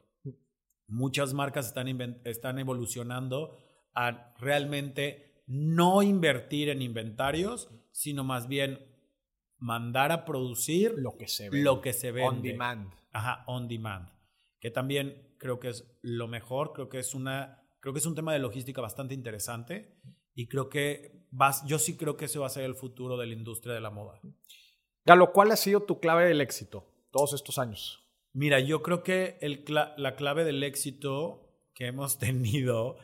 C: Muchas marcas están, están evolucionando a realmente no invertir en inventarios, sino más bien mandar a producir
B: lo que se vende.
C: Lo que se vende.
B: On demand.
C: Ajá, on demand. Que también creo que es lo mejor, creo que es una creo que es un tema de logística bastante interesante y creo que vas, yo sí creo que ese va a ser el futuro de la industria de la moda.
B: Galo, ¿cuál ha sido tu clave del éxito todos estos años?
C: Mira, yo creo que el, la clave del éxito que hemos tenido,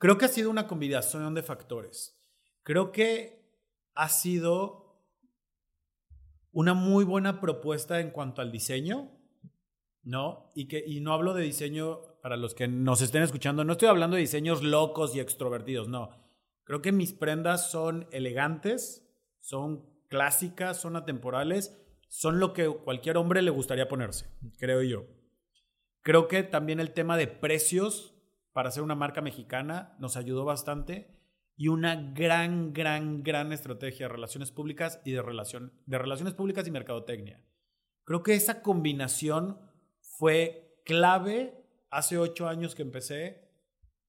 C: creo que ha sido una combinación de factores. Creo que ha sido una muy buena propuesta en cuanto al diseño, ¿no? Y, que, y no hablo de diseño para los que nos estén escuchando, no estoy hablando de diseños locos y extrovertidos, no. Creo que mis prendas son elegantes, son clásicas, son atemporales, son lo que cualquier hombre le gustaría ponerse, creo yo. Creo que también el tema de precios para ser una marca mexicana nos ayudó bastante y una gran, gran, gran estrategia de relaciones públicas y de, relación, de relaciones públicas y mercadotecnia. Creo que esa combinación fue clave hace ocho años que empecé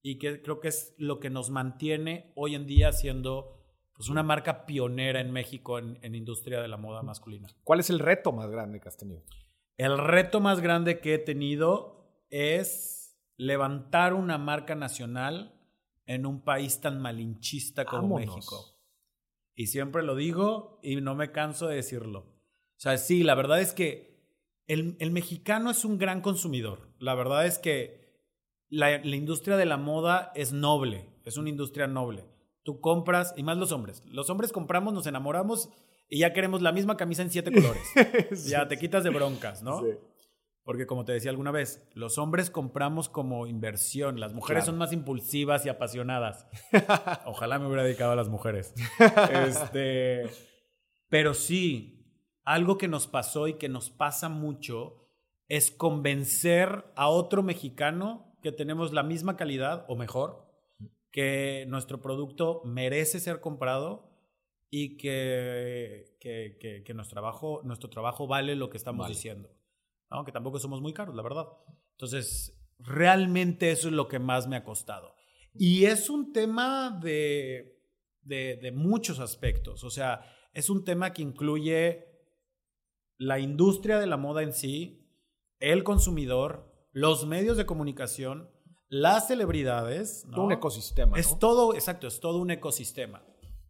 C: y que creo que es lo que nos mantiene hoy en día siendo pues, una marca pionera en México en, en industria de la moda masculina.
B: ¿Cuál es el reto más grande que has tenido?
C: El reto más grande que he tenido es levantar una marca nacional en un país tan malinchista como México. Y siempre lo digo y no me canso de decirlo. O sea, sí, la verdad es que el, mexicano es un gran consumidor. La verdad es que la, industria de la moda es noble, es una industria noble. Tú compras, y más los hombres. Los hombres compramos, nos enamoramos y ya queremos la misma camisa en siete colores. ya te quitas de broncas, ¿no? Porque como te decía alguna vez, los hombres compramos como inversión, las mujeres son más impulsivas y apasionadas. Ojalá me hubiera dedicado a las mujeres. este, pero sí, algo que nos pasó y que nos pasa mucho es convencer a otro mexicano que tenemos la misma calidad o mejor, que nuestro producto merece ser comprado y que, que, nuestro, trabajo, nuestro trabajo vale lo que estamos diciendo. Que tampoco somos muy caros, la verdad. Entonces, realmente eso es lo que más me ha costado. Y es un tema de, de, de muchos aspectos. O sea, es un tema que incluye la industria de la moda en sí, el consumidor, los medios de comunicación, las celebridades.
B: Todo un ecosistema.
C: Es todo, exacto, es todo un ecosistema.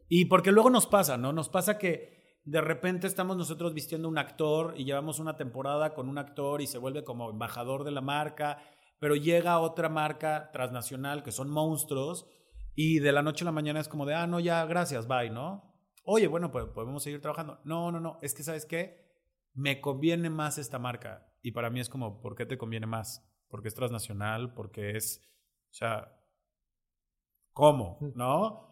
C: Y porque luego nos pasa, ¿no? Nos pasa que de repente estamos nosotros vistiendo un actor y llevamos una temporada con un actor y se vuelve como embajador de la marca, pero llega otra marca transnacional que son monstruos y de la noche a la mañana es como de, ah, no, ya, gracias, bye, ¿no? Oye, bueno, pues podemos seguir trabajando. No, no, no, es que, ¿sabes qué? me conviene más esta marca. Y para mí es como, ¿por qué te conviene más? Porque es transnacional, porque es, o sea, ¿cómo? ¿No?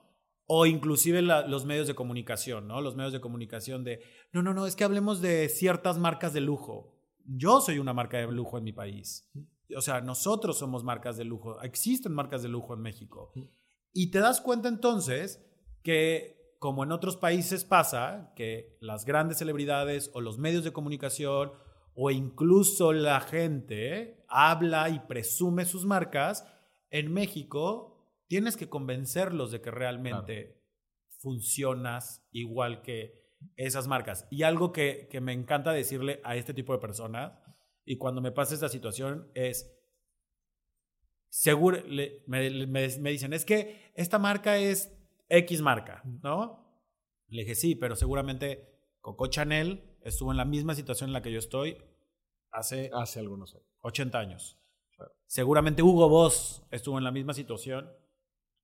C: O inclusive los medios de comunicación, ¿no? Los medios de comunicación de, no, no, no, es que hablemos de ciertas marcas de lujo. Yo soy una marca de lujo en mi país. O sea, nosotros somos marcas de lujo. Existen marcas de lujo en México. Y te das cuenta entonces que como en otros países pasa, que las grandes celebridades o los medios de comunicación o incluso la gente habla y presume sus marcas, en México tienes que convencerlos de que realmente funcionas igual que esas marcas. Y algo que, me encanta decirle a este tipo de personas, y cuando me pasa esta situación, es, seguro, me, me dicen, es que esta marca es X marca, ¿no? Le dije, sí, pero seguramente Coco Chanel estuvo en la misma situación en la que yo estoy hace,
B: hace algunos años.
C: 80 años. Seguramente Hugo Boss estuvo en la misma situación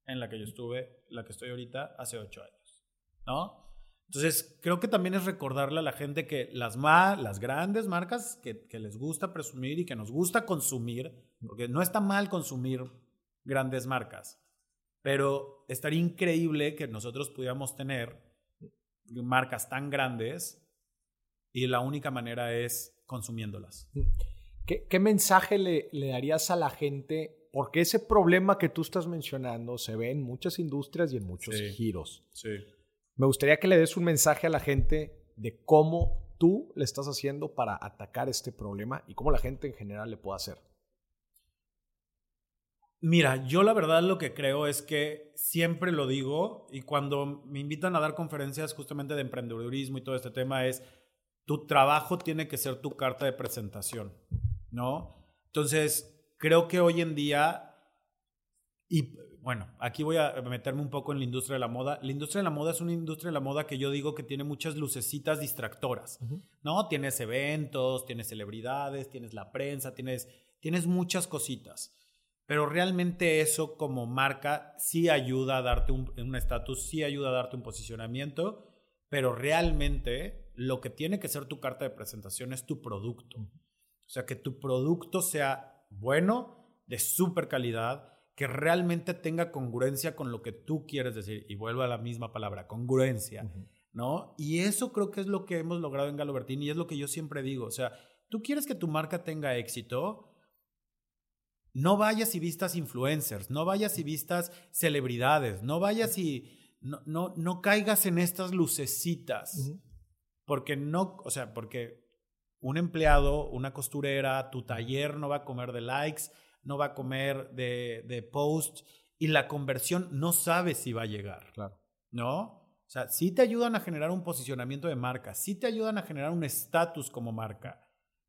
C: en la que yo estuve, la que estoy ahorita, hace 8 años. ¿No? Entonces, creo que también es recordarle a la gente que las, las grandes marcas que les gusta presumir y que nos gusta consumir, porque no está mal consumir grandes marcas, pero estaría increíble que nosotros pudiéramos tener marcas tan grandes y la única manera es consumiéndolas.
B: ¿Qué, mensaje le, darías a la gente? Porque ese problema que tú estás mencionando se ve en muchas industrias y en muchos giros.
C: Sí.
B: Me gustaría que le des un mensaje a la gente de cómo tú le estás haciendo para atacar este problema y cómo la gente en general le puede hacer.
C: Mira, yo la verdad lo que creo es que siempre lo digo y cuando me invitan a dar conferencias justamente de emprendedurismo y todo este tema es, tu trabajo tiene que ser tu carta de presentación, ¿no? Entonces, creo que hoy en día, y bueno, aquí voy a meterme un poco en la industria de la moda. La industria de la moda es una industria de la moda que yo digo que tiene muchas lucecitas distractoras, ¿no? Tienes eventos, tienes celebridades, tienes la prensa, tienes, tienes muchas cositas. Pero realmente eso como marca sí ayuda a darte un estatus, sí ayuda a darte un posicionamiento, pero realmente lo que tiene que ser tu carta de presentación es tu producto. O sea, que tu producto sea bueno, de súper calidad, que realmente tenga congruencia con lo que tú quieres decir. Y vuelvo a la misma palabra, congruencia, ¿no? Y eso creo que es lo que hemos logrado en Galo Bertini y es lo que yo siempre digo. O sea, tú quieres que tu marca tenga éxito, no vayas y vistas influencers, no vayas y vistas celebridades, no vayas y no, no, no caigas en estas lucecitas. Porque no, o sea, porque un empleado, una costurera, tu taller no va a comer de likes, no va a comer de, de posts y la conversión no sabe si va a llegar.
B: Claro.
C: ¿No? O sea, sí te ayudan a generar un posicionamiento de marca, sí te ayudan a generar un estatus como marca,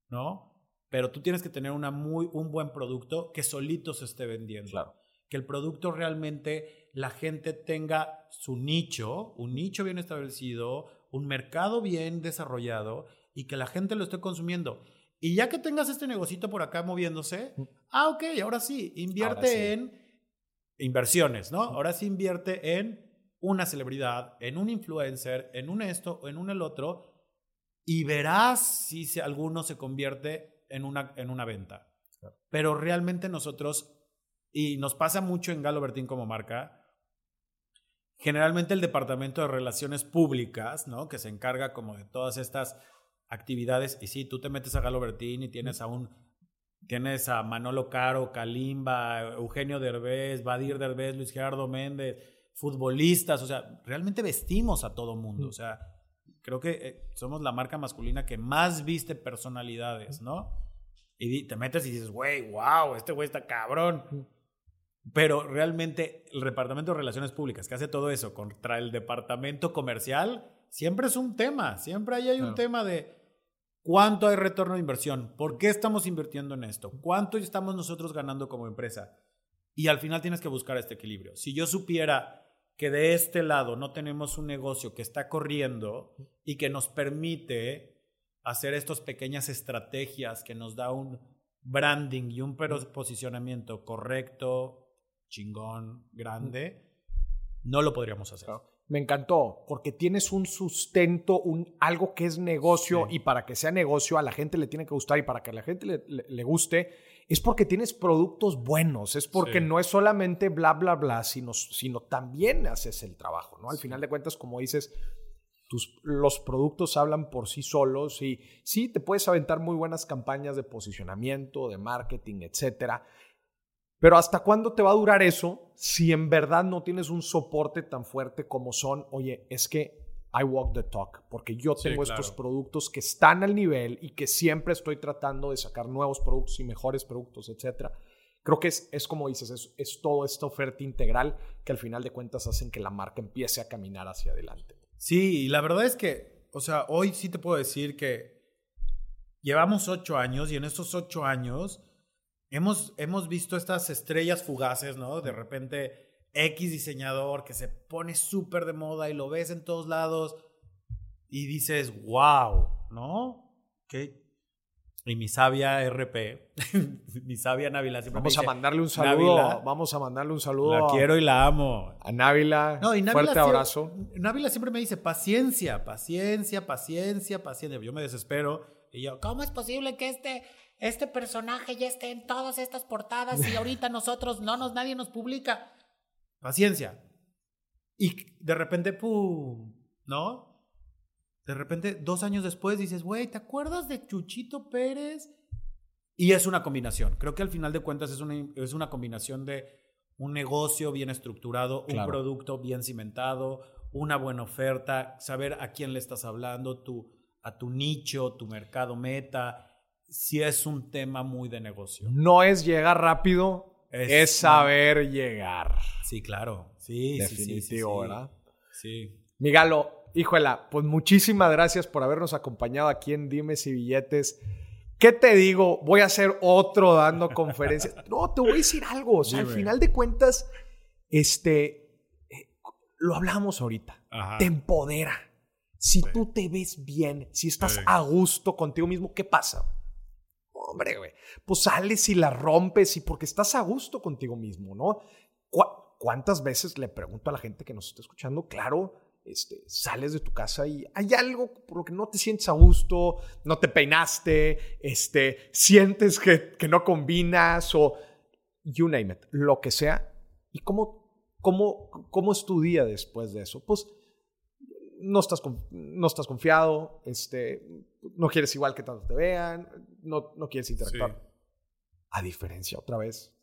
C: ¿no? pero tú tienes que tener una muy, un buen producto que solito se esté vendiendo.
B: Claro.
C: Que el producto realmente la gente tenga su nicho, un nicho bien establecido, un mercado bien desarrollado y que la gente lo esté consumiendo. Y ya que tengas este negocito por acá moviéndose, mm. ah, ok, ahora sí, invierte en inversiones, ¿no? Ahora sí invierte en una celebridad, en un influencer, en un esto o en un el otro, y verás si alguno se convierte en una, en una venta. Pero realmente nosotros, y nos pasa mucho en Galo Bertín como marca, generalmente el departamento de relaciones públicas, ¿no? Que se encarga como de todas estas actividades. Y sí, tú te metes a Galo Bertín y tienes a un tienes a Manolo Caro, Kalimba, Eugenio Derbez, Badir Derbez, Luis Gerardo Méndez, futbolistas, o sea, realmente vestimos a todo mundo, o sea, creo que eh, somos la marca masculina que más viste personalidades, ¿no? Y te metes y dices, güey, wow, este güey está cabrón. Pero realmente el Departamento de Relaciones Públicas, que hace todo eso contra el Departamento Comercial, siempre es un tema. Siempre ahí hay un tema de cuánto hay retorno de inversión, por qué estamos invirtiendo en esto, cuánto estamos nosotros ganando como empresa. Y al final tienes que buscar este equilibrio. Si yo supiera que de este lado no tenemos un negocio que está corriendo y que nos permite hacer estas pequeñas estrategias que nos da un branding y un posicionamiento correcto, chingón, grande, no lo podríamos hacer.
B: Me encantó, porque tienes un sustento, un, algo que es negocio y para que sea negocio a la gente le tiene que gustar y para que a la gente le, le guste es porque tienes productos buenos, es porque no es solamente bla, bla, bla, sino, sino también haces el trabajo, ¿no? Al final de cuentas, como dices, tus, los productos hablan por sí solos y sí, te puedes aventar muy buenas campañas de posicionamiento, de marketing, etcétera. Pero ¿hasta cuándo te va a durar eso si en verdad no tienes un soporte tan fuerte como son, oye, es que I walk the talk, porque yo tengo estos productos que están al nivel y que siempre estoy tratando de sacar nuevos productos y mejores productos, etcétera. Creo que es, es como dices, es, es toda esta oferta integral que al final de cuentas hacen que la marca empiece a caminar hacia adelante.
C: Sí, y la verdad es que, o sea, hoy sí te puedo decir que llevamos ocho años y en estos ocho años hemos, hemos visto estas estrellas fugaces, ¿no? De repente X diseñador que se pone súper de moda y lo ves en todos lados y dices, wow, ¿no? ¿Qué? Y mi sabia RP, mi sabia Návila siempre
B: Vamos a mandarle un saludo. vamos a mandarle un saludo.
C: La quiero y la amo.
B: A Návila. No, fuerte abrazo.
C: Návila siempre me dice paciencia, paciencia, paciencia, paciencia. Yo me desespero y yo,
D: ¿cómo es posible que este, este personaje ya esté en todas estas portadas y ahorita nosotros no nos, nadie nos publica?
C: Paciencia. Y de repente, ¡pum! ¿No? De repente, dos años después dices, güey, ¿te acuerdas de Chuchito Pérez? Y es una combinación. Creo que al final de cuentas es una, es una combinación de un negocio bien estructurado, un producto bien cimentado, una buena oferta, saber a quién le estás hablando, tu, a tu nicho, tu mercado meta. Si es un tema muy de negocio.
B: No es llegar rápido es, saber llegar.
C: Sí, claro. Sí, sí, sí, sí,
B: Definitivo,
C: sí.
B: ¿verdad?
C: Sí.
B: Migalo, híjola, pues muchísimas gracias por habernos acompañado aquí en Dimes y Billetes. ¿Qué te digo? Voy a hacer otro dando conferencias. No, te voy a decir algo. O sea, al final de cuentas, este, eh, lo hablamos ahorita.
C: Ajá.
B: Te empodera. Si tú te ves bien, si estás
C: Sí.
B: a gusto contigo mismo, ¿qué pasa? Hombre, güey, pues sales y la rompes y porque estás a gusto contigo mismo, ¿no? ¿Cu- ¿Cuántas veces le pregunto a la gente que nos está escuchando? Claro, este, sales de tu casa y hay algo por lo que no te sientes a gusto, no te peinaste, este, sientes que, que no combinas o you name it, lo que sea. ¿Y cómo, cómo, cómo es tu día después de eso? Pues no estás, con- no estás confiado, este, no quieres igual que tanto te vean, no, no quieres interactuar.
C: Sí.
B: A diferencia, otra vez,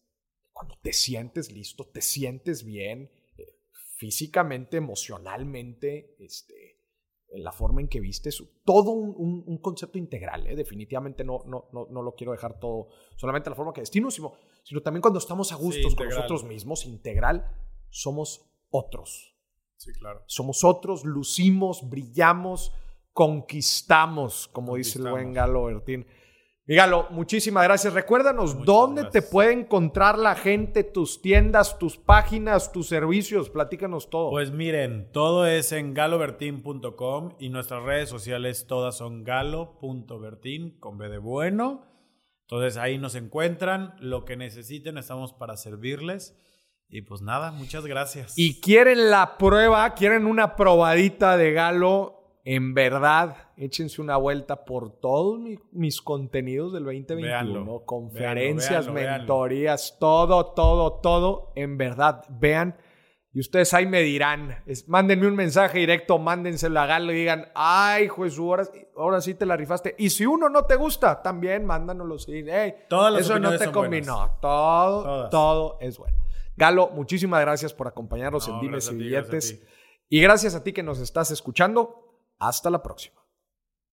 B: cuando te sientes listo, te sientes bien, eh, físicamente, emocionalmente, este, en la forma en que vistes, todo un, un- un concepto integral, ¿eh? definitivamente no, no, no, no lo quiero dejar todo solamente la forma que vestimos, sino, sino también cuando estamos a gustos con
C: integral.
B: nosotros mismos, integral, somos otros
C: Sí, claro.
B: somos otros, lucimos, brillamos, conquistamos, como dice el buen. Galo Bertín. Mi Galo, muchísimas gracias. Recuérdanos
C: Muchas
B: dónde
C: gracias.
B: te puede encontrar la gente, tus tiendas, tus páginas, tus servicios. Platícanos todo.
C: Pues miren, todo es en galobertin.com y nuestras redes sociales todas son galo.bertin con B de bueno. Entonces ahí nos encuentran, lo que necesiten, estamos para servirles. Y pues nada, muchas gracias.
B: y quieren la prueba, quieren una probadita de Galo. En verdad, échense una vuelta por todos mi- mis contenidos del 2021.
C: Véanlo,
B: conferencias,
C: véanlo, véanlo.
B: mentorías, todo, todo, todo. En verdad, vean. Y ustedes ahí me dirán, es- mándenme un mensaje directo, mándenselo a Galo y digan, ay, Jesús, ahora, ahora sí te la rifaste. Y si uno no te gusta, también mándanoslo. Sí, hey,
C: Todas las
B: eso no te combinó.
C: buenas.
B: Todo,
C: Todas.
B: todo es bueno. Galo, muchísimas gracias por acompañarnos
C: No,
B: en Dimes y
C: gracias
B: Billetes. Y gracias a ti que nos estás escuchando. Hasta la próxima.